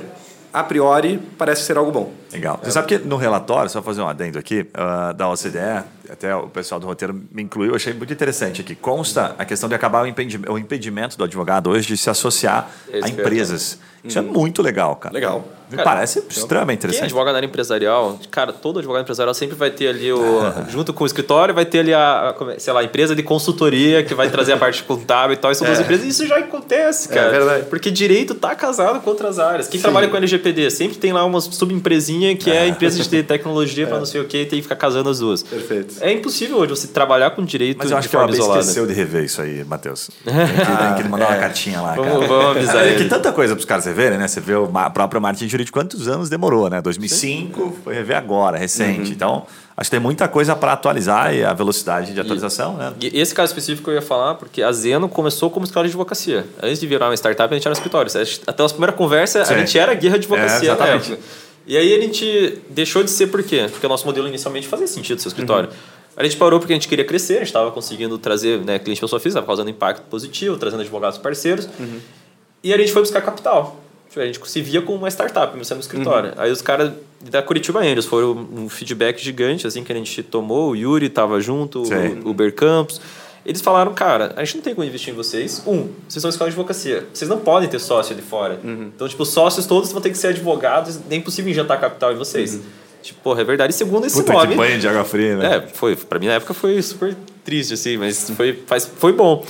a priori, parece ser algo bom. Legal. Você é. sabe que no relatório, só fazer um adendo aqui, uh, da OCDE, até o pessoal do roteiro me incluiu, eu achei muito interessante aqui. Consta a questão de acabar o impedimento, o impedimento do advogado hoje de se associar Esse a empresas. Isso é hum. muito legal, cara. Legal. Me cara, parece extremamente interessante. Quem advoga na área empresarial, cara, todo advogado empresarial sempre vai ter ali, o, junto com o escritório, vai ter ali a, sei lá, a empresa de consultoria que vai trazer a parte contábil e tal. E são é. duas empresas. E isso já acontece, é cara. É verdade. Porque direito tá casado com outras áreas. Quem Sim. trabalha com LGPD sempre tem lá uma subempresinha que é, é empresa de tecnologia para é. não sei o que e tem que ficar casando as duas. Perfeito. É impossível hoje você trabalhar com direito Mas eu acho que a isolada. esqueceu de rever isso aí, Matheus. Tem que, tem que mandar uma cartinha lá, cara. Vamos, vamos avisar É que tanta coisa para os caras reverem, né? Você vê o próprio Martin Jurídico, quantos anos demorou, né? 2005 Sim. foi rever agora, recente. Uhum. Então, acho que tem muita coisa para atualizar e a velocidade de atualização, e, né? E esse caso específico eu ia falar porque a Zeno começou como escritório de advocacia. Antes de virar uma startup, a gente era um escritório. Até a primeira conversa, Sim. a gente era guerra de advocacia. É, exatamente. E aí a gente deixou de ser por quê? Porque o nosso modelo inicialmente fazia sentido ser escritório. Uhum. A gente parou porque a gente queria crescer, a gente estava conseguindo trazer né, cliente pessoa física, estava causando impacto positivo, trazendo advogados parceiros. Uhum. E a gente foi buscar capital. Tipo, a gente se via como uma startup, mesmo sendo um escritório. Uhum. Aí os caras da Curitiba Angels foram um feedback gigante, assim, que a gente tomou. O Yuri estava junto, Sim. o Uber Campos. Eles falaram, cara, a gente não tem como investir em vocês. Um, vocês são escola de advocacia. Vocês não podem ter sócio de fora. Uhum. Então, tipo, os sócios todos vão ter que ser advogados. Nem é possível injetar capital em vocês. Uhum. Tipo, porra, é verdade. E segundo, esse Puta nome... que banho de água fria, né? É, foi. Pra mim, na época, foi super triste, assim. Mas foi, faz, foi bom.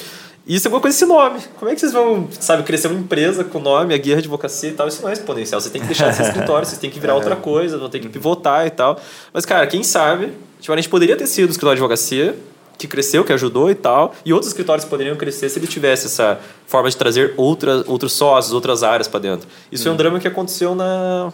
Isso é uma coisa esse nome. Como é que vocês vão, sabe, crescer uma empresa com nome, a guerra de advocacia e tal? Isso não é exponencial. Você tem que deixar de ser escritório, vocês têm que virar é. outra coisa, vão ter que pivotar e tal. Mas, cara, quem sabe, tipo, a gente poderia ter sido escritório de advocacia, que cresceu, que ajudou e tal, e outros escritórios poderiam crescer se ele tivesse essa forma de trazer outra, outros sócios, outras áreas para dentro. Isso hum. é um drama que aconteceu na,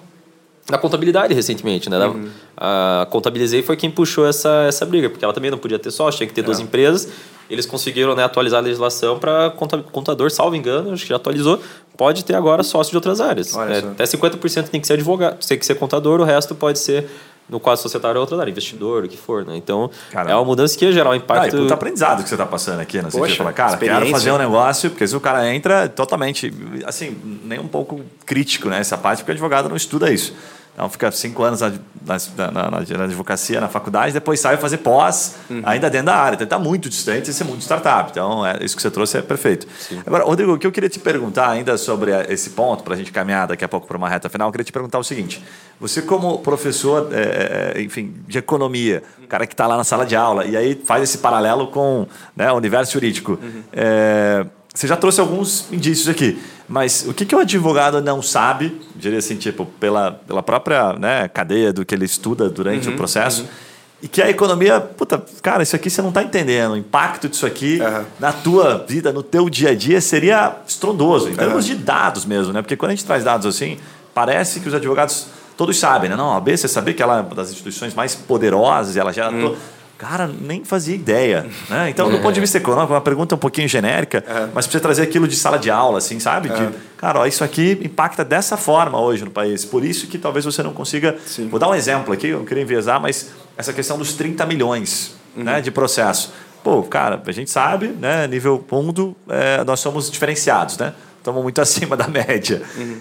na contabilidade recentemente, né? Uhum. A Contabilizei foi quem puxou essa, essa briga, porque ela também não podia ter sócio, tinha que ter é. duas empresas. Eles conseguiram né, atualizar a legislação para contador, salvo engano, acho que já atualizou, pode ter agora sócio de outras áreas. É, até 50% tem que ser advogado, tem que ser contador, o resto pode ser no quadro societário é outra área, investidor, o que for, né? Então, Caramba. é uma mudança que ia gerar um impacto... Ah, e puta aprendizado que você está passando aqui, né? Você fala, cara, quero fazer um negócio, porque se o cara entra totalmente, assim, nem um pouco crítico, né? Essa parte, porque o advogado não estuda isso. Então fica cinco anos na, na, na, na advocacia, na faculdade, depois sai fazer pós, uhum. ainda dentro da área. Então está muito distante de ser muito startup. Então é, isso que você trouxe é perfeito. Sim. Agora, Rodrigo, o que eu queria te perguntar ainda sobre esse ponto, para a gente caminhar daqui a pouco para uma reta final, eu queria te perguntar o seguinte: você, como professor, é enfim, de economia, o cara que está lá na sala de aula, e aí faz esse paralelo com né, o universo jurídico. Uhum. É, você já trouxe alguns indícios aqui, mas o que, que o advogado não sabe, diria assim, tipo, pela, pela própria né, cadeia do que ele estuda durante uhum, o processo, uhum. e que a economia, puta, cara, isso aqui você não está entendendo, o impacto disso aqui uhum. na tua vida, no teu dia a dia seria estrondoso, em termos de dados mesmo, né? Porque quando a gente traz dados assim, parece que os advogados todos sabem, né? Não, a AB, você sabia que ela é uma das instituições mais poderosas e ela gera... Uhum. Cara, nem fazia ideia. Né? Então, do ponto de vista econômico, uma pergunta um pouquinho genérica, é. mas precisa trazer aquilo de sala de aula, assim, sabe? É. Que, cara, ó, isso aqui impacta dessa forma hoje no país. Por isso que talvez você não consiga. Sim. Vou dar um exemplo aqui, eu não queria enviesar, mas essa questão dos 30 milhões uhum. né, de processo. Pô, cara, a gente sabe, né? Nível mundo, é, nós somos diferenciados, né? Estamos muito acima da média. Uhum.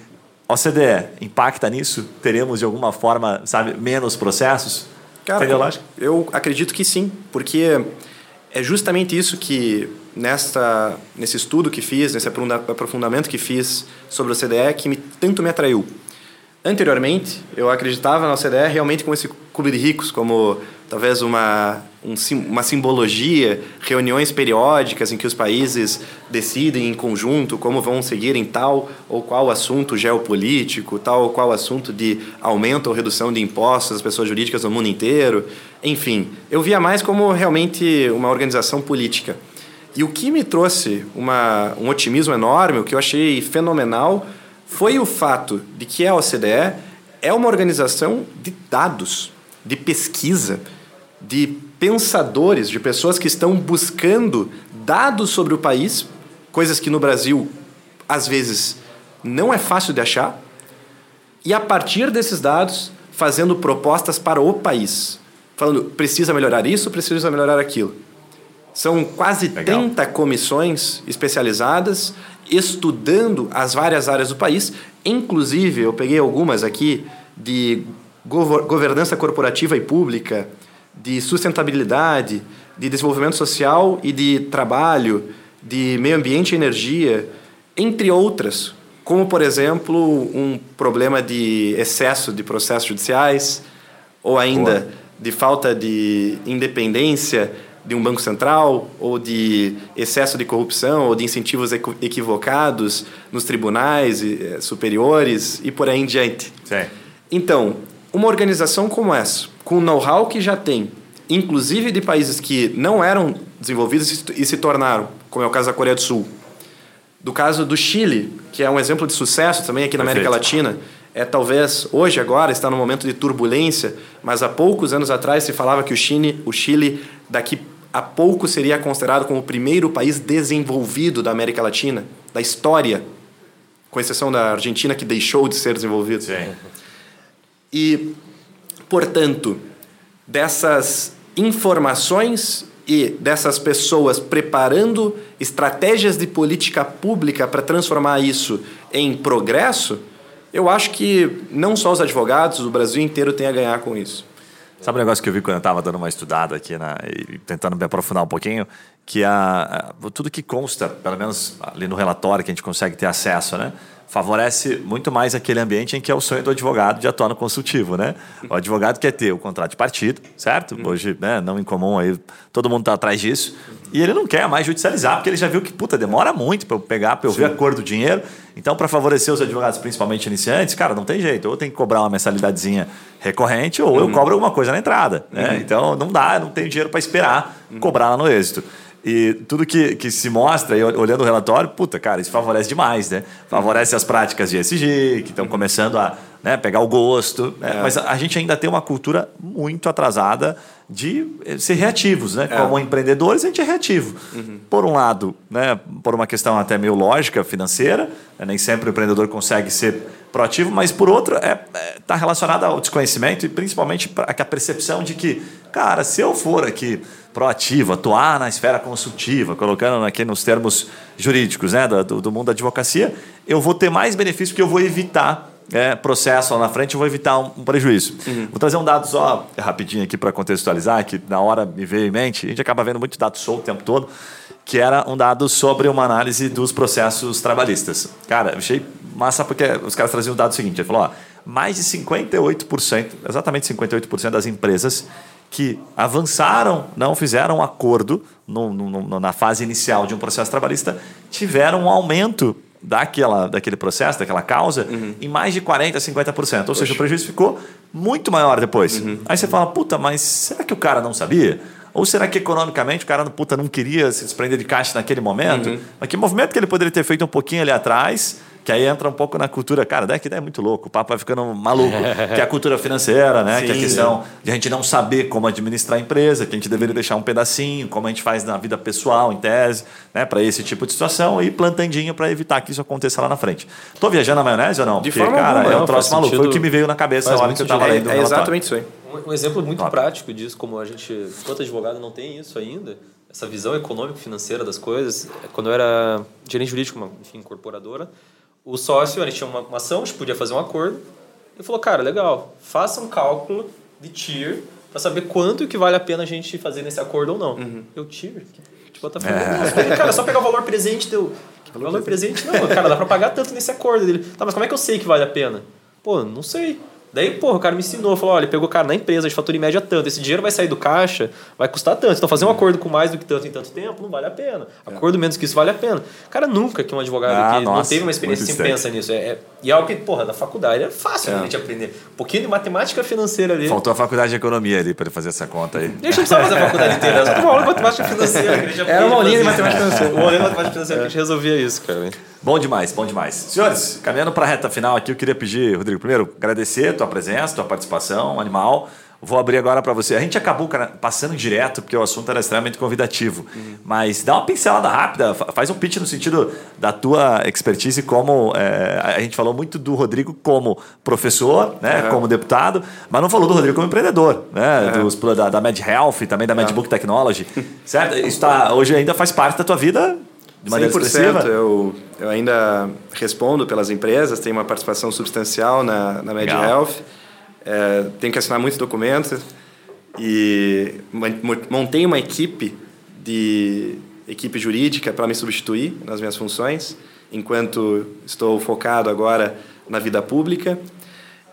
OCDE impacta nisso? Teremos de alguma forma, sabe, menos processos? Cara, eu acredito que sim, porque é justamente isso que nesta nesse estudo que fiz, nesse aprofundamento que fiz sobre o OCDE que me, tanto me atraiu. Anteriormente, eu acreditava na OCDE realmente como esse clube de ricos, como talvez uma, um, uma simbologia, reuniões periódicas em que os países decidem em conjunto como vão seguir em tal ou qual assunto geopolítico, tal ou qual assunto de aumento ou redução de impostos às pessoas jurídicas no mundo inteiro. Enfim, eu via mais como realmente uma organização política. E o que me trouxe uma, um otimismo enorme, o que eu achei fenomenal, foi o fato de que a OCDE é uma organização de dados, de pesquisa, de pensadores, de pessoas que estão buscando dados sobre o país, coisas que no Brasil às vezes não é fácil de achar, e a partir desses dados fazendo propostas para o país, falando precisa melhorar isso, precisa melhorar aquilo. São quase Legal. 30 comissões especializadas estudando as várias áreas do país, inclusive eu peguei algumas aqui de governança corporativa e pública, de sustentabilidade, de desenvolvimento social e de trabalho, de meio ambiente e energia, entre outras, como, por exemplo, um problema de excesso de processos judiciais, ou ainda Boa. de falta de independência de um banco central, ou de excesso de corrupção, ou de incentivos equivocados nos tribunais eh, superiores e por aí em diante. Sim. Então, uma organização como essa, com o know-how que já tem, inclusive de países que não eram desenvolvidos e se tornaram, como é o caso da Coreia do Sul, do caso do Chile, que é um exemplo de sucesso também aqui na Perfeito. América Latina, é talvez hoje agora está no momento de turbulência, mas há poucos anos atrás se falava que o Chile, o Chile daqui a pouco seria considerado como o primeiro país desenvolvido da América Latina, da história, com exceção da Argentina que deixou de ser desenvolvido. Sim. E, portanto, dessas informações e dessas pessoas preparando estratégias de política pública para transformar isso em progresso, eu acho que não só os advogados, o Brasil inteiro tem a ganhar com isso. Sabe um negócio que eu vi quando eu estava dando uma estudada aqui na, e tentando me aprofundar um pouquinho? Que a, a, tudo que consta, pelo menos ali no relatório que a gente consegue ter acesso, né? favorece muito mais aquele ambiente em que é o sonho do advogado de atuar no consultivo, né? O advogado quer ter o contrato de partido, certo? Uhum. Hoje, né, não incomum aí, todo mundo está atrás disso. E ele não quer mais judicializar, porque ele já viu que, puta, demora muito para eu pegar, para eu Sim. ver a cor do dinheiro. Então, para favorecer os advogados, principalmente iniciantes, cara, não tem jeito. Ou tem que cobrar uma mensalidadezinha recorrente, ou uhum. eu cobro alguma coisa na entrada. Né? Uhum. Então, não dá, não tenho dinheiro para esperar uhum. cobrar lá no êxito. E tudo que, que se mostra, e olhando o relatório, puta, cara, isso favorece demais, né? Favorece as práticas de SG, que estão começando a né, pegar o gosto. Né? É. Mas a, gente ainda tem uma cultura muito atrasada de eh, ser reativos, né? É. Como empreendedores, a gente é reativo. Uhum. Por um lado, né, por uma questão até meio lógica, financeira, né? nem sempre o empreendedor consegue ser proativo, mas por outro, está é, é, tá relacionado ao desconhecimento e principalmente a, a percepção de que, cara, se eu for aqui proativo, atuar na esfera consultiva, colocando aqui nos termos jurídicos né, do, do mundo da advocacia, eu vou ter mais benefício porque eu vou evitar é, processo lá na frente, eu vou evitar um, um prejuízo. Uhum. Vou trazer um dado só rapidinho aqui para contextualizar, que na hora me veio em mente, a gente acaba vendo muito dado solto o tempo todo, que era um dado sobre uma análise dos processos trabalhistas. Cara, eu achei massa porque os caras traziam o dado seguinte, ele falou, ó, mais de 58%, exatamente 58% das empresas que avançaram, não fizeram um acordo no, no, na fase inicial de um processo trabalhista, tiveram um aumento daquela, daquele processo, daquela causa, uhum. em mais de 40%, 50%. Ou Poxa. seja, o prejuízo ficou muito maior depois. Uhum. Aí você fala, puta, mas será que o cara não sabia? Ou será que economicamente o cara puta, não queria se desprender de caixa naquele momento? Uhum. Mas que movimento que ele poderia ter feito um pouquinho ali atrás que aí entra um pouco na cultura, cara, daqui é muito louco, o papo vai ficando maluco, que é a cultura financeira, né? Sim, que é a questão de a gente não saber como administrar a empresa, que a gente deveria deixar um pedacinho, como a gente faz na vida pessoal, em tese, né? Para esse tipo de situação e plantandinho para evitar que isso aconteça lá na frente. Tô viajando na maionese ou não? De Porque, forma cara, alguma, é um troço maluco. Foi o que me veio na cabeça na hora que eu estava lendo. É, é exatamente isso aí. Um, um exemplo muito prático disso, como a gente, enquanto advogado, não tem isso ainda, essa visão econômico-financeira das coisas. Quando eu era gerente jurídico, enfim, incorporadora, o sócio, a gente tinha uma, uma ação, a gente podia fazer um acordo. Ele falou, cara, legal, faça um cálculo de tier para saber quanto que vale a pena a gente fazer nesse acordo ou não. Uhum. Eu, tier? Tipo, tá falando, é. cara, é só pegar o valor presente deu. Valor presente não, cara, dá pra pagar tanto nesse acordo dele. Tá, mas como é que eu sei que vale a pena? Pô, não sei. Daí, porra, o cara me ensinou, falou, olha, pegou o cara na empresa, gente fatura em média tanto, esse dinheiro vai sair do caixa, vai custar tanto. Então fazer um acordo com mais do que tanto em tanto tempo não vale a pena. É. Acordo menos que isso vale a pena. Cara, nunca que um advogado ah, que nossa, não teve uma experiência assim pensa nisso. É, é, e é algo que, porra, na faculdade é fácil é. a gente aprender. Um pouquinho de matemática financeira ali. Faltou a faculdade de economia ali para fazer essa conta aí. Deixa eu precisar fazer a faculdade inteira, só uma aula de matemática financeira. Que Era uma aulinha de matemática financeira. Uma aulinha de matemática financeira que a gente resolvia isso, cara. Bom demais, bom demais. Senhores, caminhando para a reta final aqui, eu queria pedir, Rodrigo, primeiro, agradecer a tua presença, tua participação, animal. Vou abrir agora para você. A gente acabou passando direto, porque o assunto era extremamente convidativo. Uhum. Mas dá uma pincelada rápida, faz um pitch no sentido da tua expertise como. É, a gente falou muito do Rodrigo como professor, né, uhum. como deputado, mas não falou do Rodrigo como empreendedor, né? Uhum. Dos, da, da Med Health, também da MedBook Technology. certo? Isso tá, hoje ainda faz parte da tua vida de maneira 100%. Expressiva? Eu, eu ainda respondo pelas empresas, tenho uma participação substancial na, na Med Health. É, tenho que assinar muitos documentos e montei uma equipe de equipe jurídica para me substituir nas minhas funções, enquanto estou focado agora na vida pública.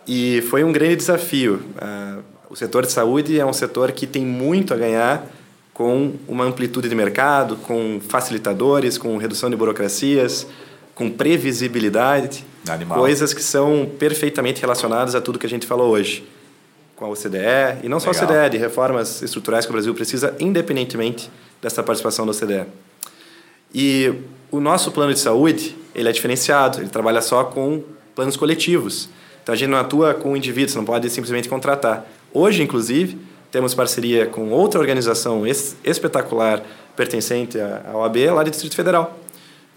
E foi um grande desafio. Uh, o setor de saúde é um setor que tem muito a ganhar com uma amplitude de mercado, com facilitadores, com redução de burocracias, com previsibilidade, Animal. coisas que são perfeitamente relacionadas a tudo que a gente falou hoje. Com a OCDE, e não só Legal. a OCDE, de reformas estruturais que o Brasil precisa, independentemente dessa participação da OCDE. E o nosso plano de saúde, ele é diferenciado, ele trabalha só com planos coletivos. Então a gente não atua com indivíduos, não pode simplesmente contratar. Hoje, inclusive, temos parceria com outra organização espetacular pertencente à OAB, lá do Distrito Federal. Legal.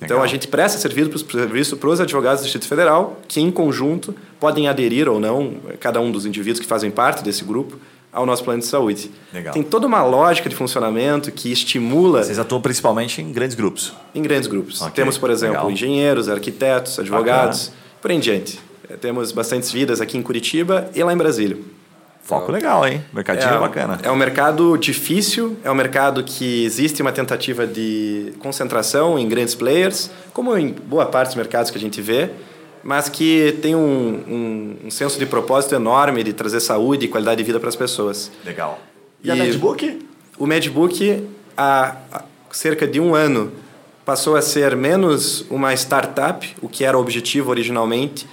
Então a gente presta serviço, serviço para os advogados do Distrito Federal, que em conjunto podem aderir ou não, cada um dos indivíduos que fazem parte desse grupo, ao nosso plano de saúde. Legal. Tem toda uma lógica de funcionamento que estimula. Vocês atuam principalmente em grandes grupos? Em grandes grupos. Okay. Temos, por exemplo, Legal. engenheiros, arquitetos, advogados, Bacana. por em diante. Temos bastantes vidas aqui em Curitiba e lá em Brasília. Foco legal, hein? Mercadinho é, bacana. É um mercado difícil, é um mercado que existe uma tentativa de concentração em grandes players, como em boa parte dos mercados que a gente vê, mas que tem um, um, um senso de propósito enorme de trazer saúde e qualidade de vida para as pessoas. Legal. E, e a MedBook? O MedBook, há cerca de um ano, passou a ser menos uma startup, o que era o objetivo originalmente,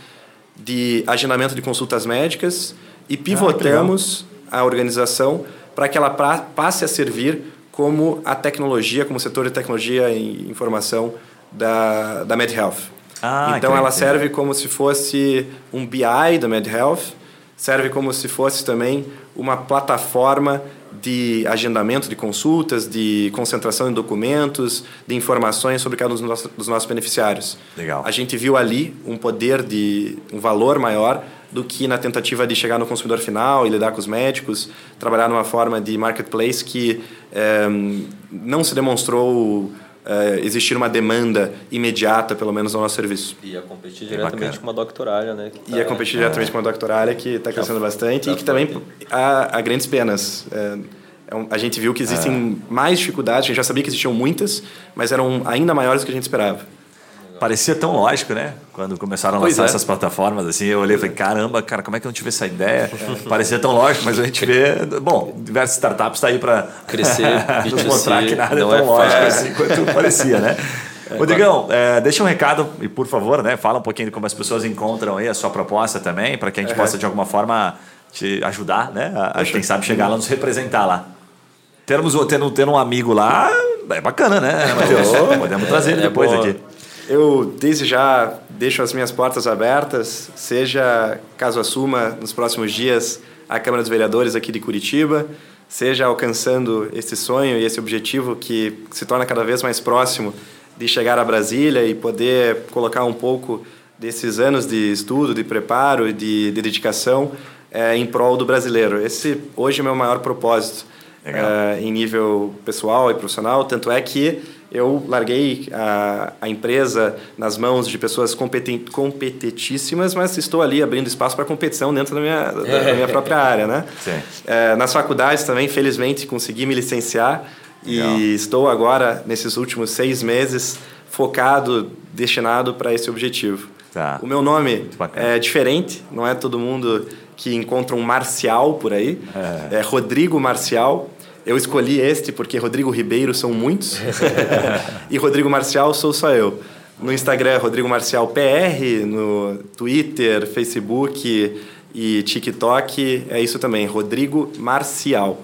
de agendamento de consultas médicas, e pivotamos ah, a organização para que ela pra, passe a servir como a tecnologia, como setor de tecnologia e informação da, da MedHealth. Ah, então ela serve como se fosse um BI da MedHealth, serve como se fosse também uma plataforma de agendamento de consultas, de concentração de documentos, de informações sobre cada um dos nossos, dos nossos beneficiários. Legal. A gente viu ali um poder de um valor maior do que na tentativa de chegar no consumidor final e lidar com os médicos, trabalhar numa forma de marketplace que é, não se demonstrou é, existir uma demanda imediata, pelo menos, no nosso serviço. E a competir diretamente com uma doctorária, né? Tá, e a competir é. diretamente com uma doctorária que está crescendo bastante e que também há, há grandes penas. É, a gente viu que existem mais dificuldades, a gente já sabia que existiam muitas, mas eram ainda maiores do que a gente esperava. Parecia tão lógico, né? Quando começaram a lançar é. essas plataformas, assim, eu olhei e falei, caramba, cara, como é que eu não tive essa ideia? Parecia tão lógico, mas a gente vê, bom, diversas startups estão tá aí para crescer, mostrar que nada é tão é lógico assim quanto parecia, né? É, Rodrigão, é, deixa um recado e, por favor, né, fala um pouquinho de como as pessoas encontram aí a sua proposta também, para que a gente possa, de alguma forma, te ajudar, né? A, a quem sabe, chegar lá, nos representar lá. Termos, tendo, tendo um amigo lá, é bacana, né, Matheus? Podemos trazer ele depois aqui. Eu, desde já, deixo as minhas portas abertas, seja caso assuma nos próximos dias a Câmara dos Vereadores aqui de Curitiba, seja alcançando esse sonho e esse objetivo que se torna cada vez mais próximo de chegar a Brasília e poder colocar um pouco desses anos de estudo, de preparo e de, de, dedicação é, em prol do brasileiro. Esse hoje é o meu maior propósito é, em nível pessoal e profissional, tanto é que eu larguei a, a empresa nas mãos de pessoas competen, competentíssimas, mas estou ali abrindo espaço para competição dentro da minha, da, da minha própria área, né? Sim. É, nas faculdades também, felizmente, consegui me licenciar Legal. e estou agora, nesses últimos seis meses, focado, destinado para esse objetivo. Tá. O meu nome é diferente, não é todo mundo que encontra um Marcial por aí. É, Rodrigo Marcial. Eu escolhi este porque Rodrigo Ribeiro são muitos. e Rodrigo Marcial sou só eu. No Instagram, é Rodrigo Marcial PR, no Twitter, Facebook e TikTok, é isso também, Rodrigo Marcial.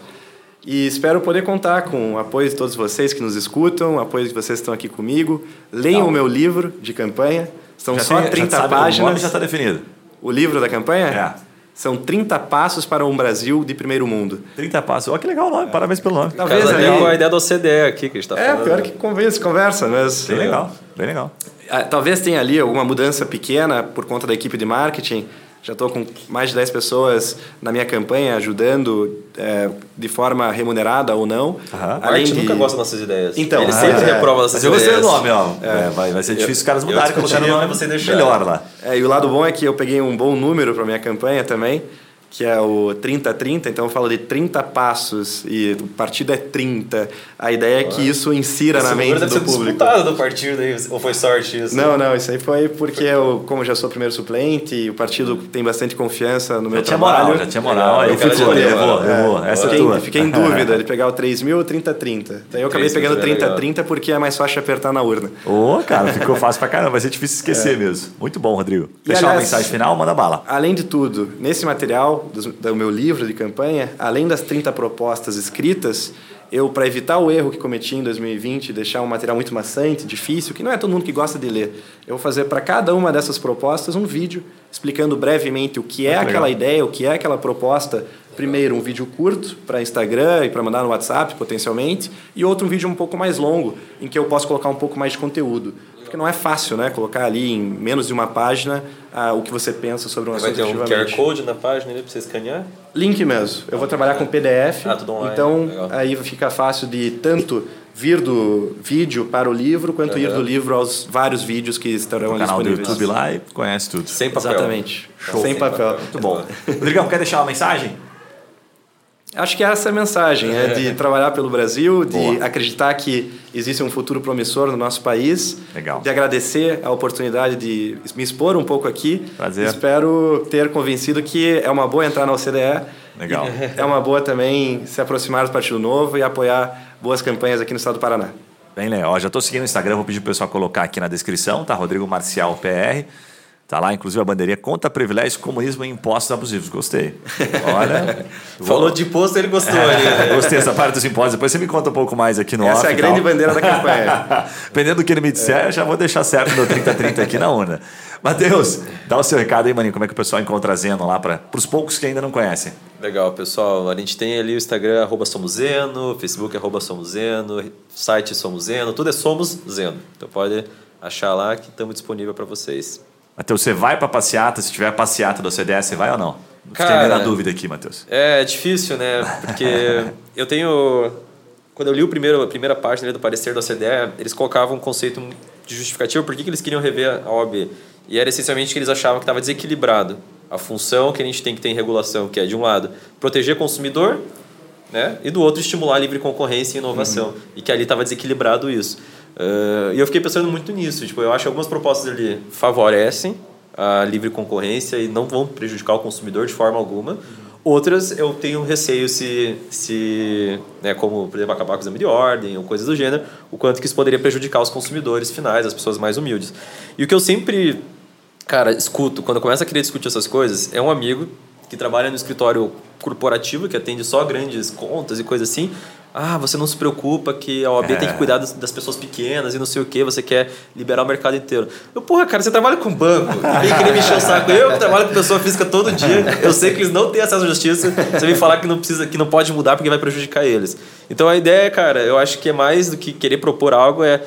E espero poder contar com o apoio de todos vocês que nos escutam, o apoio de vocês que estão aqui comigo. Leiam Tá. o meu livro de campanha. São Já só tem- já 30 sabe, O nome páginas. já está definido. O livro da campanha? É. São 30 passos para um Brasil de primeiro mundo. 30 passos. Olha que legal o nome, parabéns pelo nome. Talvez Casa ali- com a ideia do OCDE aqui que a gente tá É, falando. pior que conversa, conversa, mas... Bem legal, bem legal. Ah, Talvez tenha ali alguma mudança pequena por conta da equipe de marketing. Já estou com mais de 10 pessoas na minha campanha ajudando é, de forma remunerada ou não. Aham. A Arte nunca gosta das nossas ideias. Então, ele é, sempre é. reprova nossas Mas eu gostei ideias. do nome, ó. É, vai, vai ser difícil os caras eu mudarem, colocar o nome mas você deixar. melhor lá. É, e o lado bom é que eu peguei um bom número para minha campanha também, que é o 30-30, então eu falo de 30 passos e o partido é 30. A ideia é que isso insira Esse na mente deve do ser público. disputado do partido aí, ou foi sorte isso? Não, não, isso aí foi porque eu, como já sou primeiro suplente, e o partido tem bastante confiança no meu Já tinha trabalho. moral, já tinha moral. Aí Eu eu fui escolher, eu vou, eu vou. Essa é fiquei, tua. fiquei em dúvida de pegar o 3 mil ou 30-30. Daí eu acabei 3.000 pegando é legal. 30-30 porque é mais fácil apertar na urna. Ô, cara, ficou fácil pra caramba. Vai ser difícil esquecer mesmo. Muito bom, Rodrigo. Deixar uma mensagem final, manda bala. Além de tudo, nesse material dos- do meu livro de campanha, além das 30 propostas escritas, eu, para evitar o erro que cometi em 2020, deixar um material muito maçante, difícil, que não é todo mundo que gosta de ler, eu vou fazer para cada uma dessas propostas um vídeo explicando brevemente o que é Muito aquela legal. ideia, o que é aquela proposta. Primeiro, um vídeo curto para Instagram e para mandar no WhatsApp, potencialmente, e outro um vídeo um pouco mais longo, em que eu posso colocar um pouco mais de conteúdo. Porque não é fácil, né? Colocar ali em menos de uma página ah, o que você pensa sobre um Vai assunto ter um QR. Code na página ali pra você escanear? Link mesmo. Eu vou trabalhar com PDF. Ah, tudo online. Então, Legal. aí fica fácil de tanto vir do vídeo para o livro, quanto ir Aham. do livro aos vários vídeos que estarão No canal do disponíveis. YouTube lá e conhece tudo. Sem papel. Exatamente. Show. Sem Sem papel. Muito bom. Rodrigão, quer deixar uma mensagem? Acho que essa é a mensagem, é de trabalhar pelo Brasil, de Boa. acreditar que existe um futuro promissor no nosso país, Legal. de agradecer a oportunidade de me expor um pouco aqui. Prazer. Espero ter convencido que é uma boa entrar na OCDE. Legal. É uma boa também se aproximar do Partido Novo e apoiar boas campanhas aqui no estado do Paraná. Bem legal. Ó, Já estou seguindo o Instagram, vou pedir pro pessoal colocar aqui na descrição, tá? Rodrigo Marcial PR. Tá lá, inclusive, a bandeirinha contra privilégios, comunismo e impostos abusivos. Gostei. Olha. Falou de imposto, ele gostou né? Gostei dessa parte dos impostos. Depois você me conta um pouco mais aqui no Essa off é a grande tal. bandeira da campanha. Dependendo do que ele me disser, eu já vou deixar certo meu 30-30 aqui na urna. Matheus, dá o seu recado aí, maninho. Como é que o pessoal encontra a Zeno lá para os poucos que ainda não conhecem? Legal, pessoal. A gente tem ali o Instagram, arroba Somos Zeno, Facebook, arroba Somos Zeno, site Somos Zeno, tudo é Somos Zeno. Então pode achar lá que estamos disponível para vocês. Matheus, você vai para passeata? Se tiver a passeata do CDS, você vai ou não? Fiquei Cara, meio na dúvida aqui, Matheus. É difícil, né? Porque eu tenho. Quando eu li o primeiro, a primeira página do parecer da OCDE, eles colocavam um conceito de justificativo por que, que eles queriam rever a OAB. E era essencialmente que eles achavam que estava desequilibrado a função que a gente tem que ter em regulação, que é, de um lado, proteger o consumidor, né? e do outro, estimular a livre concorrência e inovação. E que ali estava desequilibrado isso. Uh, e eu fiquei pensando muito nisso. Tipo, eu acho que algumas propostas ali favorecem a livre concorrência e não vão prejudicar o consumidor de forma alguma. Outras eu tenho receio se, se né, como, por exemplo, acabar com o exame de ordem ou coisas do gênero, o quanto que isso poderia prejudicar os consumidores finais, as pessoas mais humildes. E o que eu sempre, cara, escuto, quando eu começo a querer discutir essas coisas, é um amigo que trabalha no escritório corporativo, que atende só grandes contas e coisas assim. Ah, você não se preocupa que a OAB tem que cuidar das, das pessoas pequenas e não sei o que, você quer liberar o mercado inteiro. Eu, porra, cara, você trabalha com banco, vem querer me encher o saco. Eu que trabalho com pessoa física todo dia, eu sei que eles não têm acesso à justiça, você vem falar que não precisa, que não pode mudar porque vai prejudicar eles. Então a ideia, cara, eu acho que é mais do que querer propor algo, é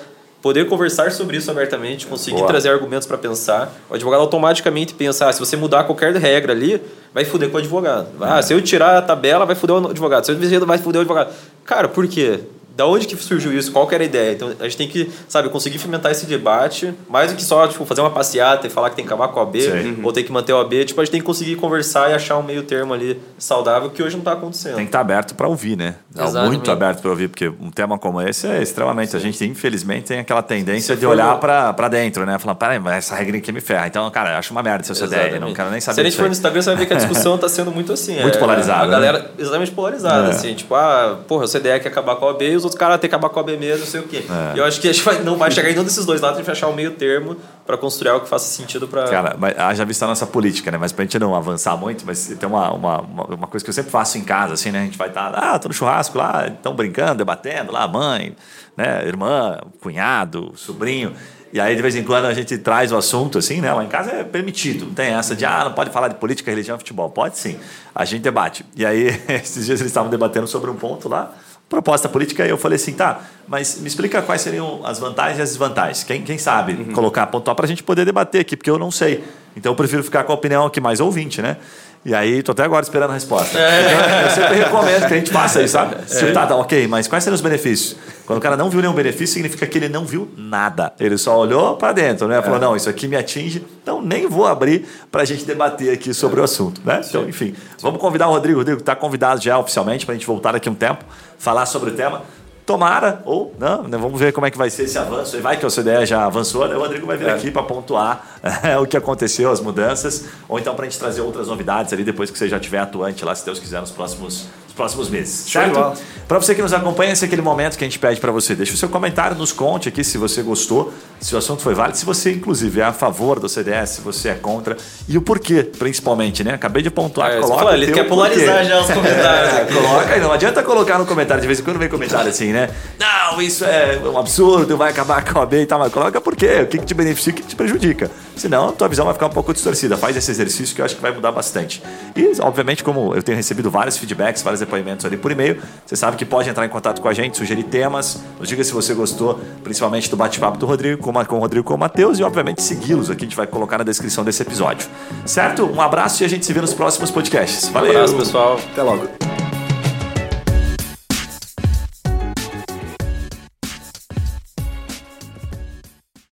poder conversar sobre isso abertamente, conseguir Boa. trazer argumentos para pensar. O advogado automaticamente pensa, ah, se você mudar qualquer regra ali, vai fuder com o advogado. Ah, se eu tirar a tabela, vai fuder o advogado. Se eu vai fuder o advogado. Cara, por quê? Da onde que surgiu isso? Qual que era a ideia? Então a gente tem que, sabe, conseguir fomentar esse debate, mais do que só tipo, fazer uma passeata e falar que tem que acabar com a B Sim. ou tem que manter o AB. Tipo, a gente tem que conseguir conversar e achar um meio termo ali saudável que hoje não está acontecendo. Tem que estar aberto para ouvir, né? Tá Exatamente. Muito aberto para ouvir, porque um tema como esse é extremamente. A gente, infelizmente, tem aquela tendência de olhar para dentro, né? Falar, peraí, mas essa regrinha aqui me ferra. Então, cara, eu acho uma merda essa ideia, não Exatamente. quero nem saber Se a gente for no Instagram, você vai ver que a discussão está sendo muito assim. Muito é, polarizada, A né? galera exatamente polarizada, É. assim. Tipo, ah, porra, o CDE quer acabar com a OAB e os outros caras têm que acabar com a OAB mesmo, não sei o quê. É. E eu acho que a gente vai, não vai chegar em nenhum desses dois lados, a gente vai achar um meio termo para construir algo que faça sentido para... Cara, mas haja vista a nossa política, né? Mas pra gente não avançar muito, mas tem uma, uma, uma, uma coisa que eu sempre faço em casa, assim, né? A gente vai estar, ah, tô no churrasco lá, estão brincando, debatendo lá, mãe, né? Irmã, cunhado, sobrinho. E aí, de vez em quando, a gente traz o assunto, assim, né? Lá em casa é permitido. Não tem essa de, ah, não pode falar de política, religião, futebol. Pode sim. A gente debate. E aí, esses dias eles estavam debatendo sobre um ponto lá, proposta política, e eu falei assim, tá, mas me explica quais seriam as vantagens e as desvantagens. Quem, quem sabe colocar, pontuar para a gente poder debater aqui, porque eu não sei. Então eu prefiro ficar com a opinião aqui mais ouvinte, né? E aí, tô até agora esperando a resposta. Eu sempre recomendo que a gente faça isso, sabe? Tipo, tá, tá, ok, mas quais seriam os benefícios? Quando o cara não viu nenhum benefício, significa que ele não viu nada. Ele só olhou para dentro, né? Falou, não, isso aqui me atinge, então nem vou abrir para a gente debater aqui sobre o assunto, né? Então, enfim, vamos convidar o Rodrigo. Rodrigo está convidado já oficialmente para a gente voltar daqui um tempo, falar sobre o tema. Tomara, ou não, né? vamos ver como é que vai ser esse avanço. E vai que a CDE já avançou, né? o Rodrigo vai vir aqui para pontuar é, o que aconteceu, as mudanças, ou então para a gente trazer outras novidades ali depois que você já estiver atuante lá, se Deus quiser, nos próximos, próximos meses. Certo? Para você que nos acompanha, esse é aquele momento que a gente pede para você. Deixa o seu comentário, nos conte aqui se você gostou, se o assunto foi válido, se você, inclusive, é a favor do CDS, se você é contra, e o porquê, principalmente, né? Acabei de pontuar, É, coloca ele quer polarizar porquê. já os comentários É, coloca aí, não adianta colocar no comentário, de vez em quando vem comentário assim, né? Não, isso é um absurdo, vai acabar com a B e tal, mas coloca por quê? O que, que te beneficia e o que, te prejudica? Senão, a tua visão vai ficar um pouco distorcida. Faz esse exercício que eu acho que vai mudar bastante. E, obviamente, como eu tenho recebido vários feedbacks, vários depoimentos ali por e-mail, você sabe que pode entrar em contato com a gente, sugerir temas, nos diga se você gostou, principalmente do bate-papo do Rodrigo com, com o Rodrigo e com o Matheus, e, obviamente, segui-los aqui, a gente vai colocar na descrição desse episódio. Certo? Um abraço e a gente se vê nos próximos podcasts. Um Valeu! abraço, pessoal. Até logo.